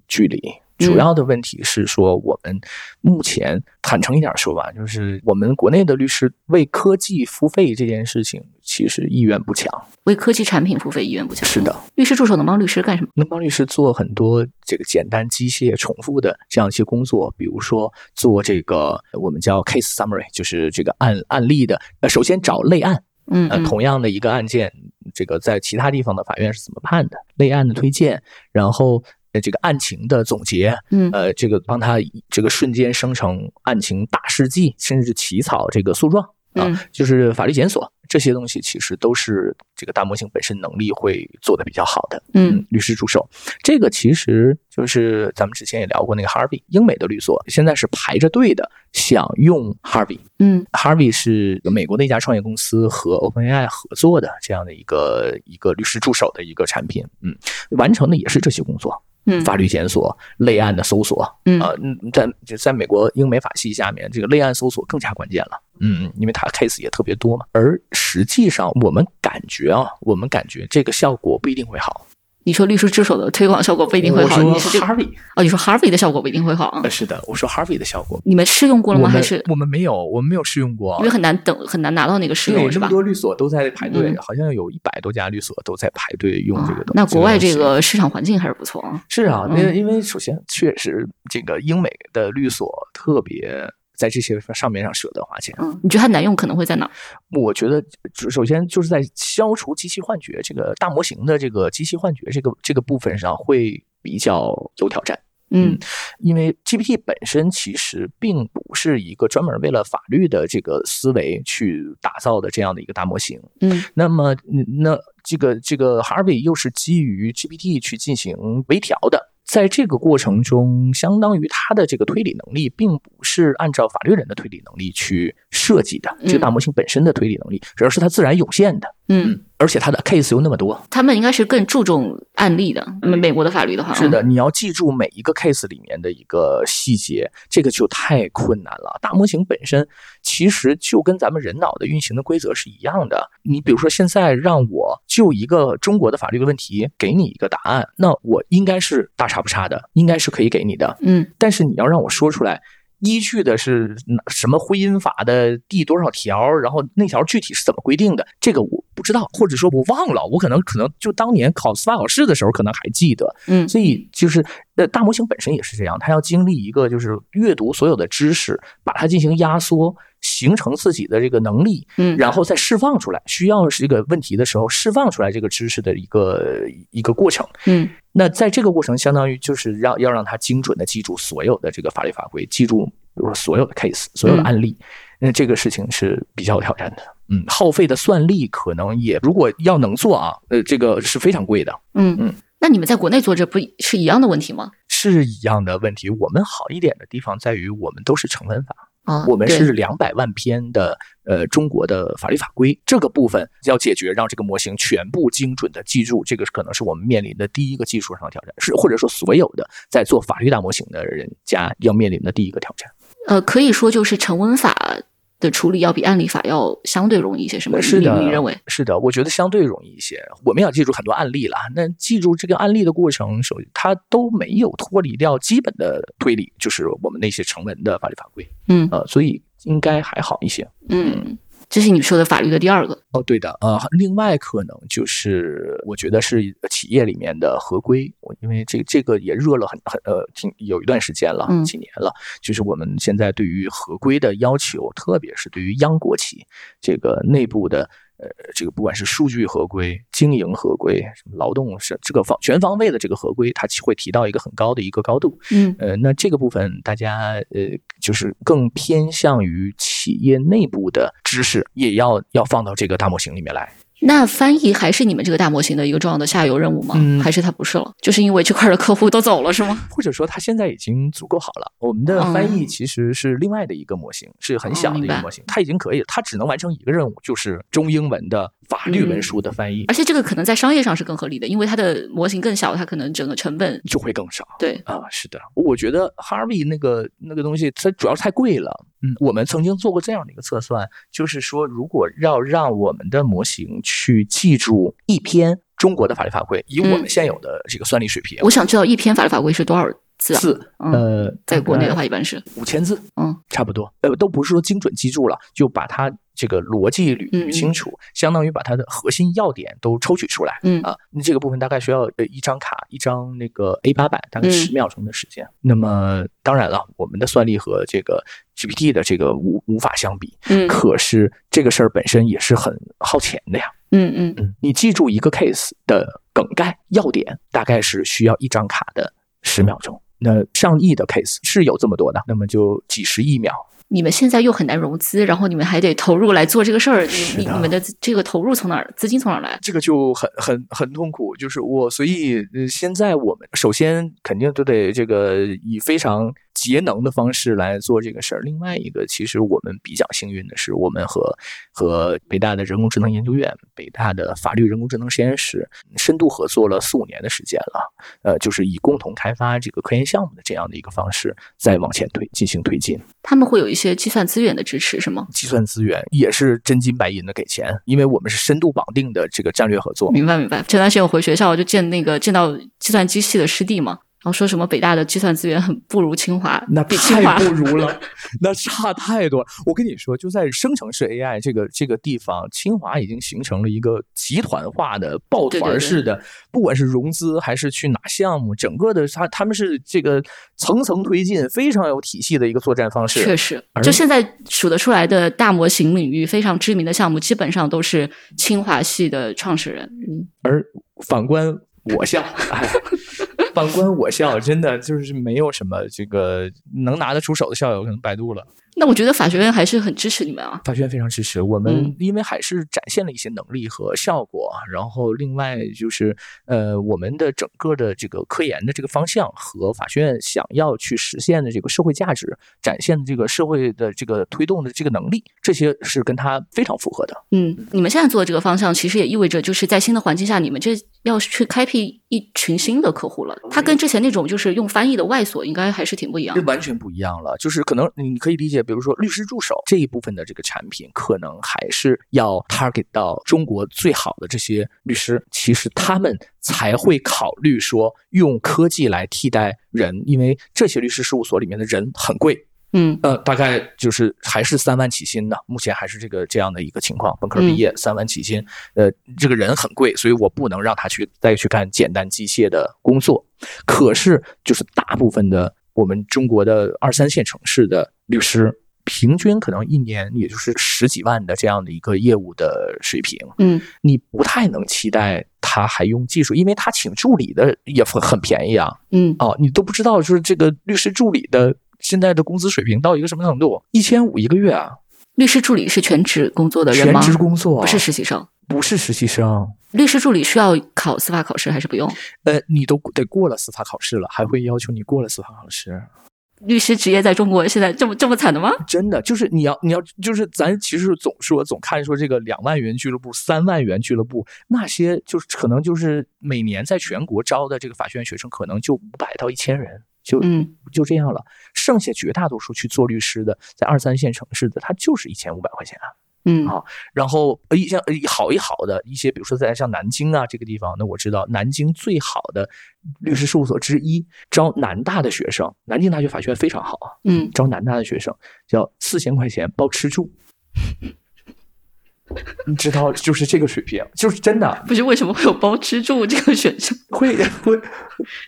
距离。嗯主要的问题是说，我们目前坦诚一点说吧，就是我们国内的律师为科技付费这件事情，其实意愿不强。为科技产品付费意愿不强。是的，律师助手能帮律师干什么？能帮律师做很多这个简单、机械、重复的这样一些工作，比如说做这个我们叫 case summary，就是这个案案例的。呃，首先找类案，呃，嗯嗯同样的一个案件，这个在其他地方的法院是怎么判的，类案的推荐，然后呃这个案情的总结，嗯呃，这个帮他这个瞬间生成案情大事记，甚至起草这个诉状啊，嗯就是法律检索这些东西，其实都是这个大模型本身能力会做的比较好的。嗯律师助手，这个其实就是咱们之前也聊过那个 Harvey 英美的律所，现在是排着队的想用 Harvey。嗯 Harvey 是美国的一家创业公司和 OpenAI 合作的这样的一个一个律师助手的一个产品，嗯，完成的也是这些工作，嗯法律检索、类案的搜索，嗯。啊，嗯，在就在美国英美法系下面，这个类案搜索更加关键了，嗯，因为它 case 也特别多嘛，而实际上我们感觉啊，我们感觉这个效果不一定会好，你说律师之手的推广效果不一定会好，你是这个 Harvey，哦，你说 Harvey 的效果不一定会好？是的，我说 Harvey 的效果。你们试用过了吗？还是我们没有，我们没有试用过因为，很难等，很难拿到那个试，用是吧？那么多律所都在排队，嗯好像有一百多家律所都在排队用这个啊东西。那国外这个市场环境还是不错啊。是啊，嗯因为因为首先确实这个英美的律所特别在这些上面上舍得花钱。嗯，你觉得它难用可能会在哪儿？我觉得首首先就是在消除机器幻觉这个大模型的这个机器幻觉这个这个部分上会比较有挑战。嗯因为 GPT 本身其实并不是一个专门为了法律的这个思维去打造的这样的一个大模型。嗯那么，嗯那这个这个 Harvey 又是基于 GPT 去进行微调的，在这个过程中，相当于他的这个推理能力并不是按照法律人的推理能力去设计的，这个大模型本身的推理能力，而是它自然涌现的，嗯，而且它的 case 又那么多。他们应该是更注重案例的。美美国的法律的话，是的，你要记住每一个 case 里面的一个细节，这个就太困难了。大模型本身其实就跟咱们人脑的运行的规则是一样的。你比如说，现在让我就一个中国的法律的问题给你一个答案，那我应该是大差不差的，应该是可以给你的。嗯但是你要让我说出来。依据的是什么婚姻法的第多少条，然后那条具体是怎么规定的，这个我不知道，或者说我忘了，我可能可能就当年考司法考试的时候可能还记得，嗯所以就是呃，大模型本身也是这样，它要经历一个就是阅读所有的知识，把它进行压缩，形成自己的这个能力，嗯然后再释放出来。需要是这个问题的时候，释放出来这个知识的一个一个过程。嗯那在这个过程，相当于就是让要让他精准的记住所有的这个法律法规，记住比如说所有的 case，所有的案例。那这个事情是比较有挑战的。嗯，耗费的算力可能也，如果要能做啊，呃，这个是非常贵的。嗯嗯。那你们在国内做这不是一样的问题吗？是一样的问题。我们好一点的地方在于，我们都是成文法，啊，我们是两百万篇的呃中国的法律法规，这个部分要解决，让这个模型全部精准的记住，这个可能是我们面临的第一个技术上的挑战，是或者说所有的在做法律大模型的人家要面临的第一个挑战。呃，可以说就是成文法的处理要比案例法要相对容易一些，是吗？是的，你你认为？是的，我觉得相对容易一些。我们要记住很多案例了，那记住这个案例的过程，首它都没有脱离掉基本的推理，就是我们那些成文的法律法规，嗯呃，所以应该还好一些。嗯，这是你说的法律的第二个。哦，对的，呃，另外可能就是我觉得是企业里面的合规，我因为这这个也热了很很呃挺有一段时间了，嗯几年了，就是我们现在对于合规的要求，特别是对于央国企这个内部的。呃，这个不管是数据合规、经营合规、什么劳动是这个方全方位的这个合规，它会提到一个很高的一个高度。嗯呃，那这个部分大家呃，就是更偏向于企业内部的知识，也要要放到这个大模型里面来。那翻译还是你们这个大模型的一个重要的下游任务吗？嗯还是它不是了？就是因为这块的客户都走了，是吗？或者说，它现在已经足够好了。我们的翻译其实是另外的一个模型，是很小的一个模型，它已经可以了，它只能完成一个任务，就是中英文的法律文书的翻译，而且这个可能在商业上是更合理的，因为它的模型更小，它可能整个成本就会更少。对。啊，是的，我觉得 Harvey 那个那个东西，它主要太贵了。嗯，我们曾经做过这样的一个测算，就是说，如果要让我们的模型去记住一篇中国的法律法规，以我们嗯现有的这个算力水平，我想知道一篇法律法规是多少字啊？呃，在国内的话一般是。五千字，嗯，差不多，呃，都不是说精准记住了，就把它这个逻辑捋嗯捋清楚，相当于把它的核心要点都抽取出来。嗯啊，那这个部分大概需要呃一张卡，一张那个 A 八版，大概嗯十秒钟的时间。那么当然了，我们的算力和这个 GPT 的这个无无法相比，嗯可是这个事儿本身也是很耗钱的呀。嗯嗯嗯，你记住一个 case 的梗概要点，大概是需要一张卡的十秒钟。那上亿的 case 是有这么多的，那么就几十亿秒。你们现在又很难融资，然后你们还得投入来做这个事儿，你你你们的这个投入从哪儿，资金从哪儿来？这个就很很很痛苦，就是我，所以呃，现在我们首先肯定都得这个以非常节能的方式来做这个事儿。另外一个，其实我们比较幸运的是，我们和和北大的人工智能研究院、北大的法律人工智能实验室深度合作了四五年的时间了，呃，就是以共同开发这个科研项目的这样的一个方式，再往前推进行推进。他们会有一些计算资源的支持，是吗？计算资源也是真金白银的给钱，因为我们是深度绑定的这个战略合作。明白明白。前段时间我回学校就见那个见到计算机系的师弟嘛，然后说什么北大的计算资源很不如清华，那比清华太不如了，[LAUGHS] 那差太多了。我跟你说，就在生成式 AI 这个这个地方，清华已经形成了一个集团化的抱团式的，不管是融资还是去拿项目，整个的他他们是这个层层推进，非常有体系的一个作战方式。确实，就现在数得出来的大模型领域非常知名的项目，基本上都是清华系的创始人。嗯，而反观我校，哎，反观我校，真的就是没有什么这个能拿得出手的校友，可能百度了。那我觉得法学院还是很支持你们啊。法学院非常支持我们嗯，因为还是展现了一些能力和效果。然后，另外就是呃，我们的整个的这个科研的这个方向和法学院想要去实现的这个社会价值，展现的这个社会的这个推动的这个能力，这些是跟它非常符合的。嗯，你们现在做的这个方向，其实也意味着就是在新的环境下，你们这要去开辟一群新的客户了。它跟之前那种就是用翻译的外锁，应该还是挺不一样的。完全不一样了，就是可能你可以理解，比如说律师助手这一部分的这个产品，可能还是要 target 到中国最好的这些律师，其实他们才会考虑说用科技来替代人，因为这些律师事务所里面的人很贵，嗯呃，大概就是还是三万起薪的，目前还是这个这样的一个情况，本科毕业三万起薪，呃，这个人很贵，所以我不能让他去再去干简单机械的工作。可是，就是大部分的我们中国的二三线城市的律师，平均可能一年也就是十几万的这样的一个业务的水平，嗯你不太能期待他还用技术，因为他请助理的也很很便宜啊。嗯，哦，你都不知道，就是这个律师助理的现在的工资水平到一个什么程度？一千五一个月啊，律师助理是全职工作的人全吗？职工作，不是实习生。不是实习生。律师助理需要考司法考试还是不用？呃，你都得过了司法考试了，还会要求你过了司法考试。律师职业在中国现在这么这么惨的吗？真的就是你要你要就是咱其实总说总看说这个两万元俱乐部、三万元俱乐部，那些就是可能就是每年在全国招的这个法学院学生，可能就五百到一千人，就嗯就这样了。剩下绝大多数去做律师的，在二三线城市的，他就是一千五百块钱啊。嗯啊然后呃一像呃好一好的一些，比如说在像南京啊这个地方，那我知道南京最好的律师事务所之一招南大的学生，南京大学法学院非常好啊，嗯，招南大的学生叫四千块钱包吃住。你知道，就是这个水平，就是真的不是为什么会有包吃住这个选项？会会，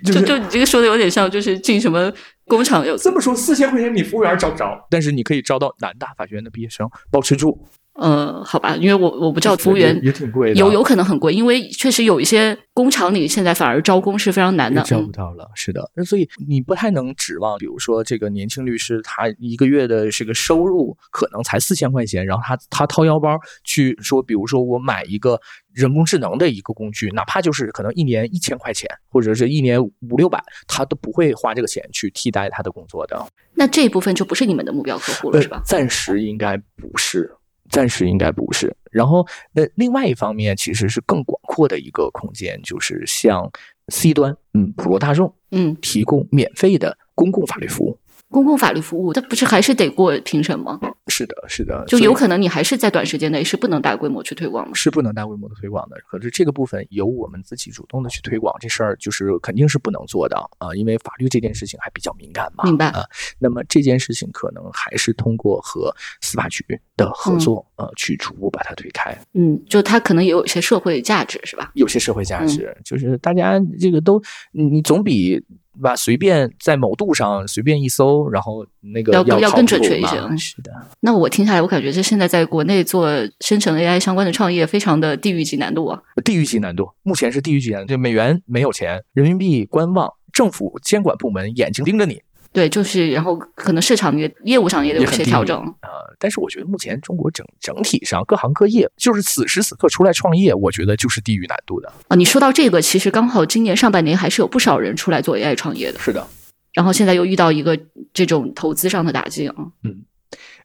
就就是就你这个说的有点像，就是进什么工厂有这么说，四千块钱你服务员招不着，但是你可以招到南大法学院的毕业生包吃住，呃，好吧，因为我我不知道服务员也也挺贵的，有有可能很贵，因为确实有一些工厂里现在反而招工是非常难的。招嗯不到了，是的，那所以你不太能指望，比如说这个年轻律师，他一个月的这个收入可能才四千块钱，然后他他掏腰包去说，比如说我买一个人工智能的一个工具，哪怕就是可能一年一千块钱，或者是一年五六百，他都不会花这个钱去替代他的工作的，那这一部分就不是你们的目标客户了，是吧呃？暂时应该不是。暂时应该不是，然后呃，另外一方面其实是更广阔的一个空间，就是向 C 端，嗯，普罗大众，嗯，提供免费的公共法律服务。公共法律服务，这不是还是得过评审吗？是的，是的，就有可能你还是在短时间内是不能大规模去推广的。是不能大规模的推广的。可是这个部分由我们自己主动的去推广，这事儿就是肯定是不能做的啊，因为法律这件事情还比较敏感嘛。明白啊。那么这件事情可能还是通过和司法局的合作，呃，去逐步把它推开。嗯，就它可能也有一些社会价值，是吧？有些社会价嗯值，就是大家这个都，你你总比吧随便在某度上随便一搜，然后那个要更要更准确一些嗯是的，那我听下来，我感觉这现在在国内做生成 AI 相关的创业，非常的地域级难度啊。地域级难度，目前是地域级难度，就美元没有钱，人民币观望，政府监管部门眼睛盯着你，对，就是然后可能市场也业务上也得有些调整。呃，但是我觉得目前中国整整体上各行各业，就是此时此刻出来创业，我觉得就是低于难度的。啊，你说到这个，其实刚好今年上半年还是有不少人出来做 AI 创业的，是的，然后现在又遇到一个这种投资上的打击啊。嗯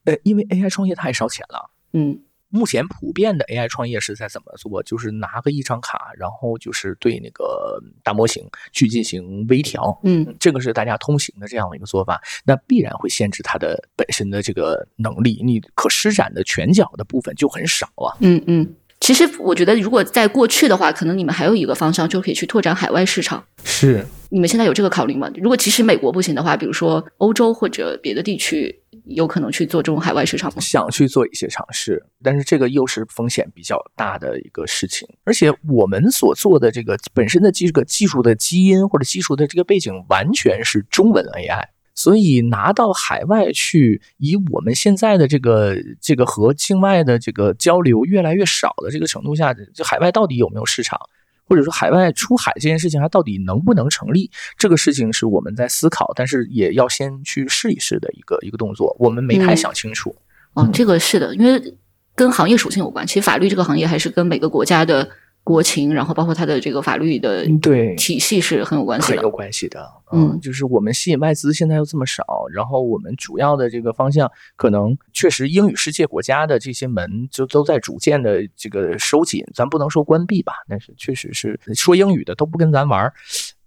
呃，因为 AI 创业太烧钱了。嗯目前普遍的 AI 创业是在怎么做？就是拿个一张卡，然后就是对那个大模型去进行微调。嗯这个是大家通行的这样的一个做法，那必然会限制它的本身的这个能力，你可施展的拳脚的部分就很少啊。嗯嗯。其实我觉得，如果在过去的话，可能你们还有一个方向，就可以去拓展海外市场。是，你们现在有这个考虑吗？如果其实美国不行的话，比如说欧洲或者别的地区，有可能去做这种海外市场吗？想去做一些尝试，但是这个又是风险比较大的一个事情，而且我们所做的这个本身的这个技术的基因或者技术的这个背景完全是中文 AI，所以拿到海外去，以我们现在的这个这个和境外的这个交流越来越少的这个程度下，这海外到底有没有市场？或者说海外出海这件事情，它到底能不能成立？这个事情是我们在思考，但是也要先去试一试的一个一个动作。我们没太嗯想清楚。哦，这个是的，因为跟行业属性有关。其实法律这个行业还是跟每个国家的国情，然后包括它的这个法律的嗯对体系是很有关系的很有。关系的，嗯就是我们吸引外资现在又这么少，然后我们主要的这个方向可能确实英语世界国家的这些门就都在逐渐的这个收紧，咱不能说关闭吧，但是确实是说英语的都不跟咱玩儿，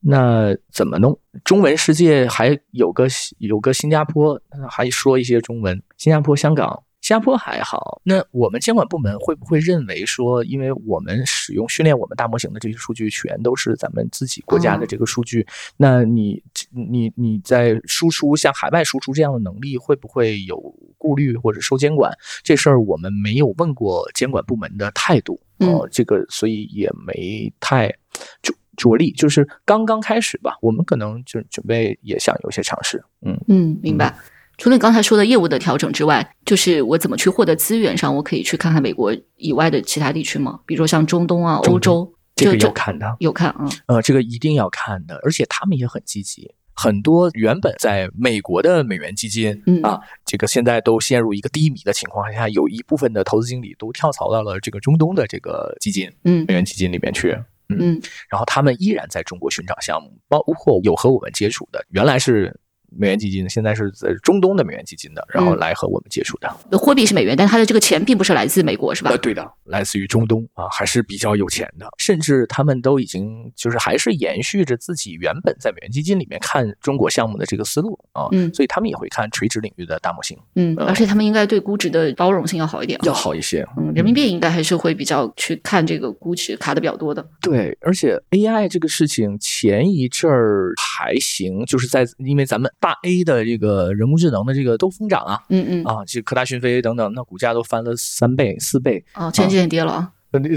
那怎么弄？中文世界还有个有个新加坡还说一些中文，新加坡、香港。新加坡还好，那我们监管部门会不会认为说，因为我们使用训练我们大模型的这些数据全都是咱们自己国家的这个数据，那你你你在输出像海外输出这样的能力，会不会有顾虑或者受监管？这事儿我们没有问过监管部门的态度，嗯呃，这个所以也没太着着力，就是刚刚开始吧，我们可能就准备也想有些尝试，嗯。嗯，明白。除了你刚才说的业务的调整之外，就是我怎么去获得资源上，我可以去看看美国以外的其他地区吗？比如说像中东啊、欧洲，这个有看的，有看啊。呃，这个一定要看的，而且他们也很积极。很多原本在美国的美元基金、嗯啊，这个现在都陷入一个低迷的情况下，有一部分的投资经理都跳槽到了这个中东的这个基金、嗯美元基金里面去。嗯然后他们依然在中国寻找项目，包括有和我们接触的，原来是美元基金，现在是在中东的美元基金的，然后来和我们接触的。货币是美元，但它的这个钱并不是来自美国，是吧？呃，对的，来自于中东啊，还是比较有钱的，甚至他们都已经就是还是延续着自己原本在美元基金里面看中国项目的这个思路啊，嗯，所以他们也会看垂直领域的大模型，嗯，而且他们应该对估值的包容性要好一点，要好一些，嗯，人民币应该还是会比较去看这个估值卡的比较多的，对，而且 AI 这个事情前一阵儿还行，就是在因为咱们大 A 的这个人工智能的这个都疯涨啊，嗯嗯，啊，这科大讯飞等等，那股价都翻了三倍四倍，哦，前几天跌了啊。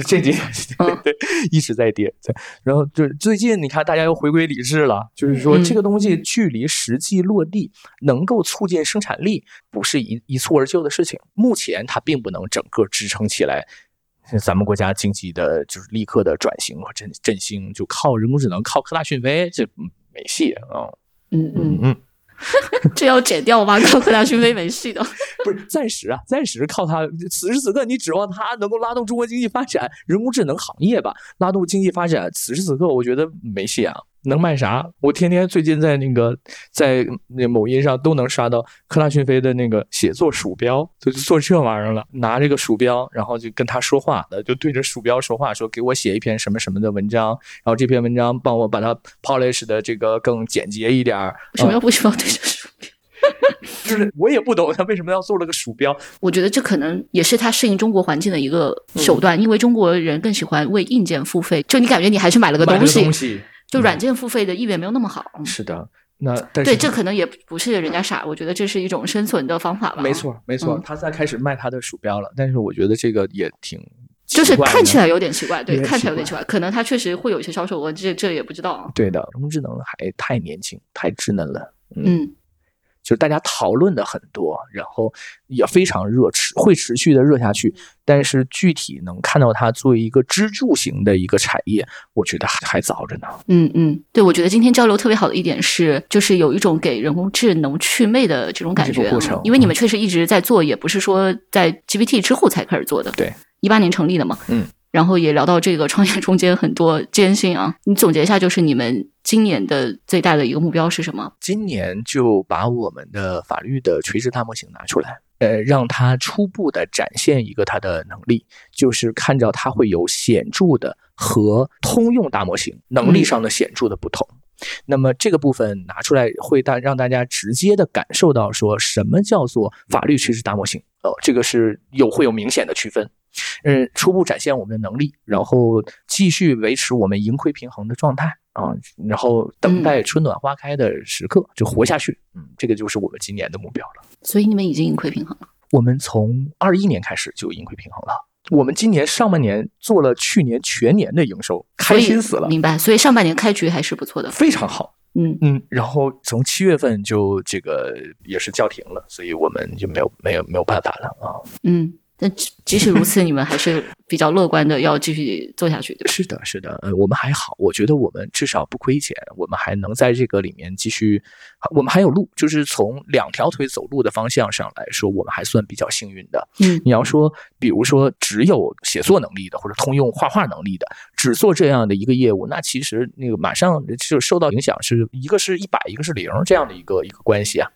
这几年对一直在跌，对，然后就最近你看大家又回归理智了，就是说这个东西距离实际落地能够促进生产力，不是一一蹴而就的事情。目前它并不能整个支撑起来咱们国家经济的，就是立刻的转型和振振兴，就靠人工智能，靠科大讯飞，这没戏啊！嗯嗯嗯。[LAUGHS] 这要减掉吗？靠科大讯飞没戏的，[LAUGHS] 不是暂时啊，暂时靠它。此时此刻，你指望它能够拉动中国经济发展，人工智能行业吧，拉动经济发展。此时此刻，我觉得没戏啊。能卖啥？我天天最近在那个在那某音上都能刷到科大讯飞的那个写作鼠标，就做这玩意儿了。拿这个鼠标，然后就跟他说话的，就对着鼠标说话，说给我写一篇什么什么的文章，然后这篇文章帮我把它 polish 的这个更简洁一点。为什么要不需要对着鼠标？[LAUGHS] 就是我也不懂他为什么要做了个鼠标。我觉得这可能也是他适应中国环境的一个手段，因为中国人更喜欢为硬件付费。就你感觉你还是买了个东西。就软件付费的意愿没有那么好。是的，那对这可能也不是人家傻，我觉得这是一种生存的方法吧。没错，没错，他在开始卖他的鼠标了，但是我觉得这个也挺，就是看起来有点奇怪，对，看起来有点奇怪，可能他确实会有一些销售额，这这也不知道。对的，人工智能还太年轻，太稚嫩了。嗯。就是大家讨论的很多，然后也非常热，持会持续的热下去。但是具体能看到它作为一个支柱型的一个产业，我觉得还还早着呢。嗯嗯，对，我觉得今天交流特别好的一点是，就是有一种给人工智能祛魅的这种感觉。过程，因为你们确实一直在做，也不是说在 GPT 之后才开始做的。对，一八年成立的嘛。嗯。然后也聊到这个创业中间很多艰辛啊，你总结一下，就是你们今年的最大的一个目标是什么？今年就把我们的法律的垂直大模型拿出来，呃，让它初步的展现一个它的能力，就是看到它会有显著的和通用大模型能力上的显著的不同。那么这个部分拿出来，会大让大家直接的感受到说什么叫做法律垂直大模型哦，这个是有会有明显的区分。嗯，初步展现我们的能力，然后继续维持我们盈亏平衡的状态啊，然后等待春暖花开的时刻就活下去。嗯，这个就是我们今年的目标了。所以你们已经盈亏平衡了？我们从二一年开始就盈亏平衡了。我们今年上半年做了去年全年的营收，开心死了。明白。所以上半年开局还是不错的，非常好。嗯嗯，然后从七月份就这个也是叫停了，所以我们就没有没有没有办法了啊。嗯。但即使如此，你们还是比较乐观的，要继续做下去？是的，是的，呃，我们还好，我觉得我们至少不亏钱，我们还能在这个里面继续，我们还有路，就是从两条腿走路的方向上来说，我们还算比较幸运的。嗯，你要说，比如说只有写作能力的或者通用画画能力的，只做这样的一个业务，那其实那个马上就受到影响，是一个是一百，一个是零这样的一个一个关系啊。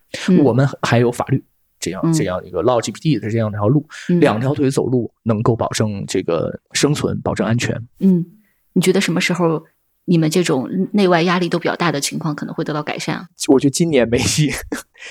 我们还有法律。这样这样一个 log G P D 的这样一条路，两条腿走路能够保证这个生存，保证安全。嗯，你觉得什么时候？你们这种内外压力都比较大的情况，可能会得到改善。我觉得今年没戏，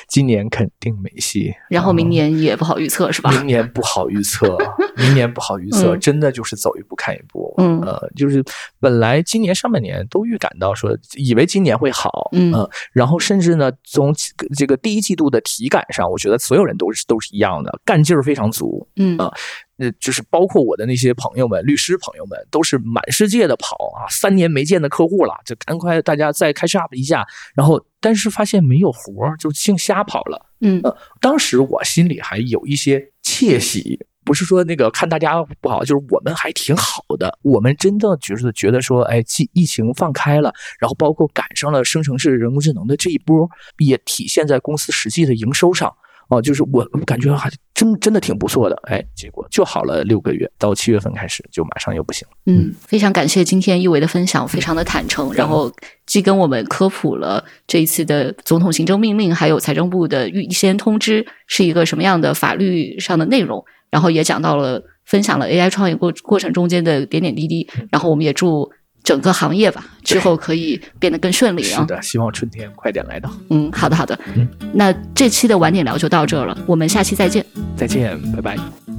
今年肯定没戏。然后明年也不好预测，是吧？明年不好预测，[LAUGHS] 明年不好预测，真的就是走一步看一步。嗯，呃，就是本来今年上半年都预感到说，以为今年会好，嗯，然后甚至呢，从这个第一季度的体感上，我觉得所有人都是都是一样的，干劲儿非常足。嗯啊。呃，就是包括我的那些朋友们，律师朋友们，都是满世界的跑啊，三年没见的客户了，就赶快大家再开 up 一下，然后但是发现没有活儿，就净瞎跑了。嗯，呃，当时我心里还有一些窃喜，不是说那个看大家不好，就是我们还挺好的，我们真的就是觉得说，哎，疫疫情放开了，然后包括赶上了生成式人工智能的这一波，也体现在公司实际的营收上。哦，就是我感觉还真真的挺不错的，哎，结果就好了六个月，到七月份开始就马上又不行了。嗯，非常感谢今天一维的分享，非常的坦诚，然后既跟我们科普了这一次的总统行政命令，还有财政部的预先通知是一个什么样的法律上的内容，然后也讲到了分享了 AI 创业过过程中间的点点滴滴，然后我们也祝。整个行业吧，之后可以变得更顺利啊！是的，希望春天快点来到。嗯，好的，好的。嗯，那这期的晚点聊就到这了，我们下期再见。再见，拜拜。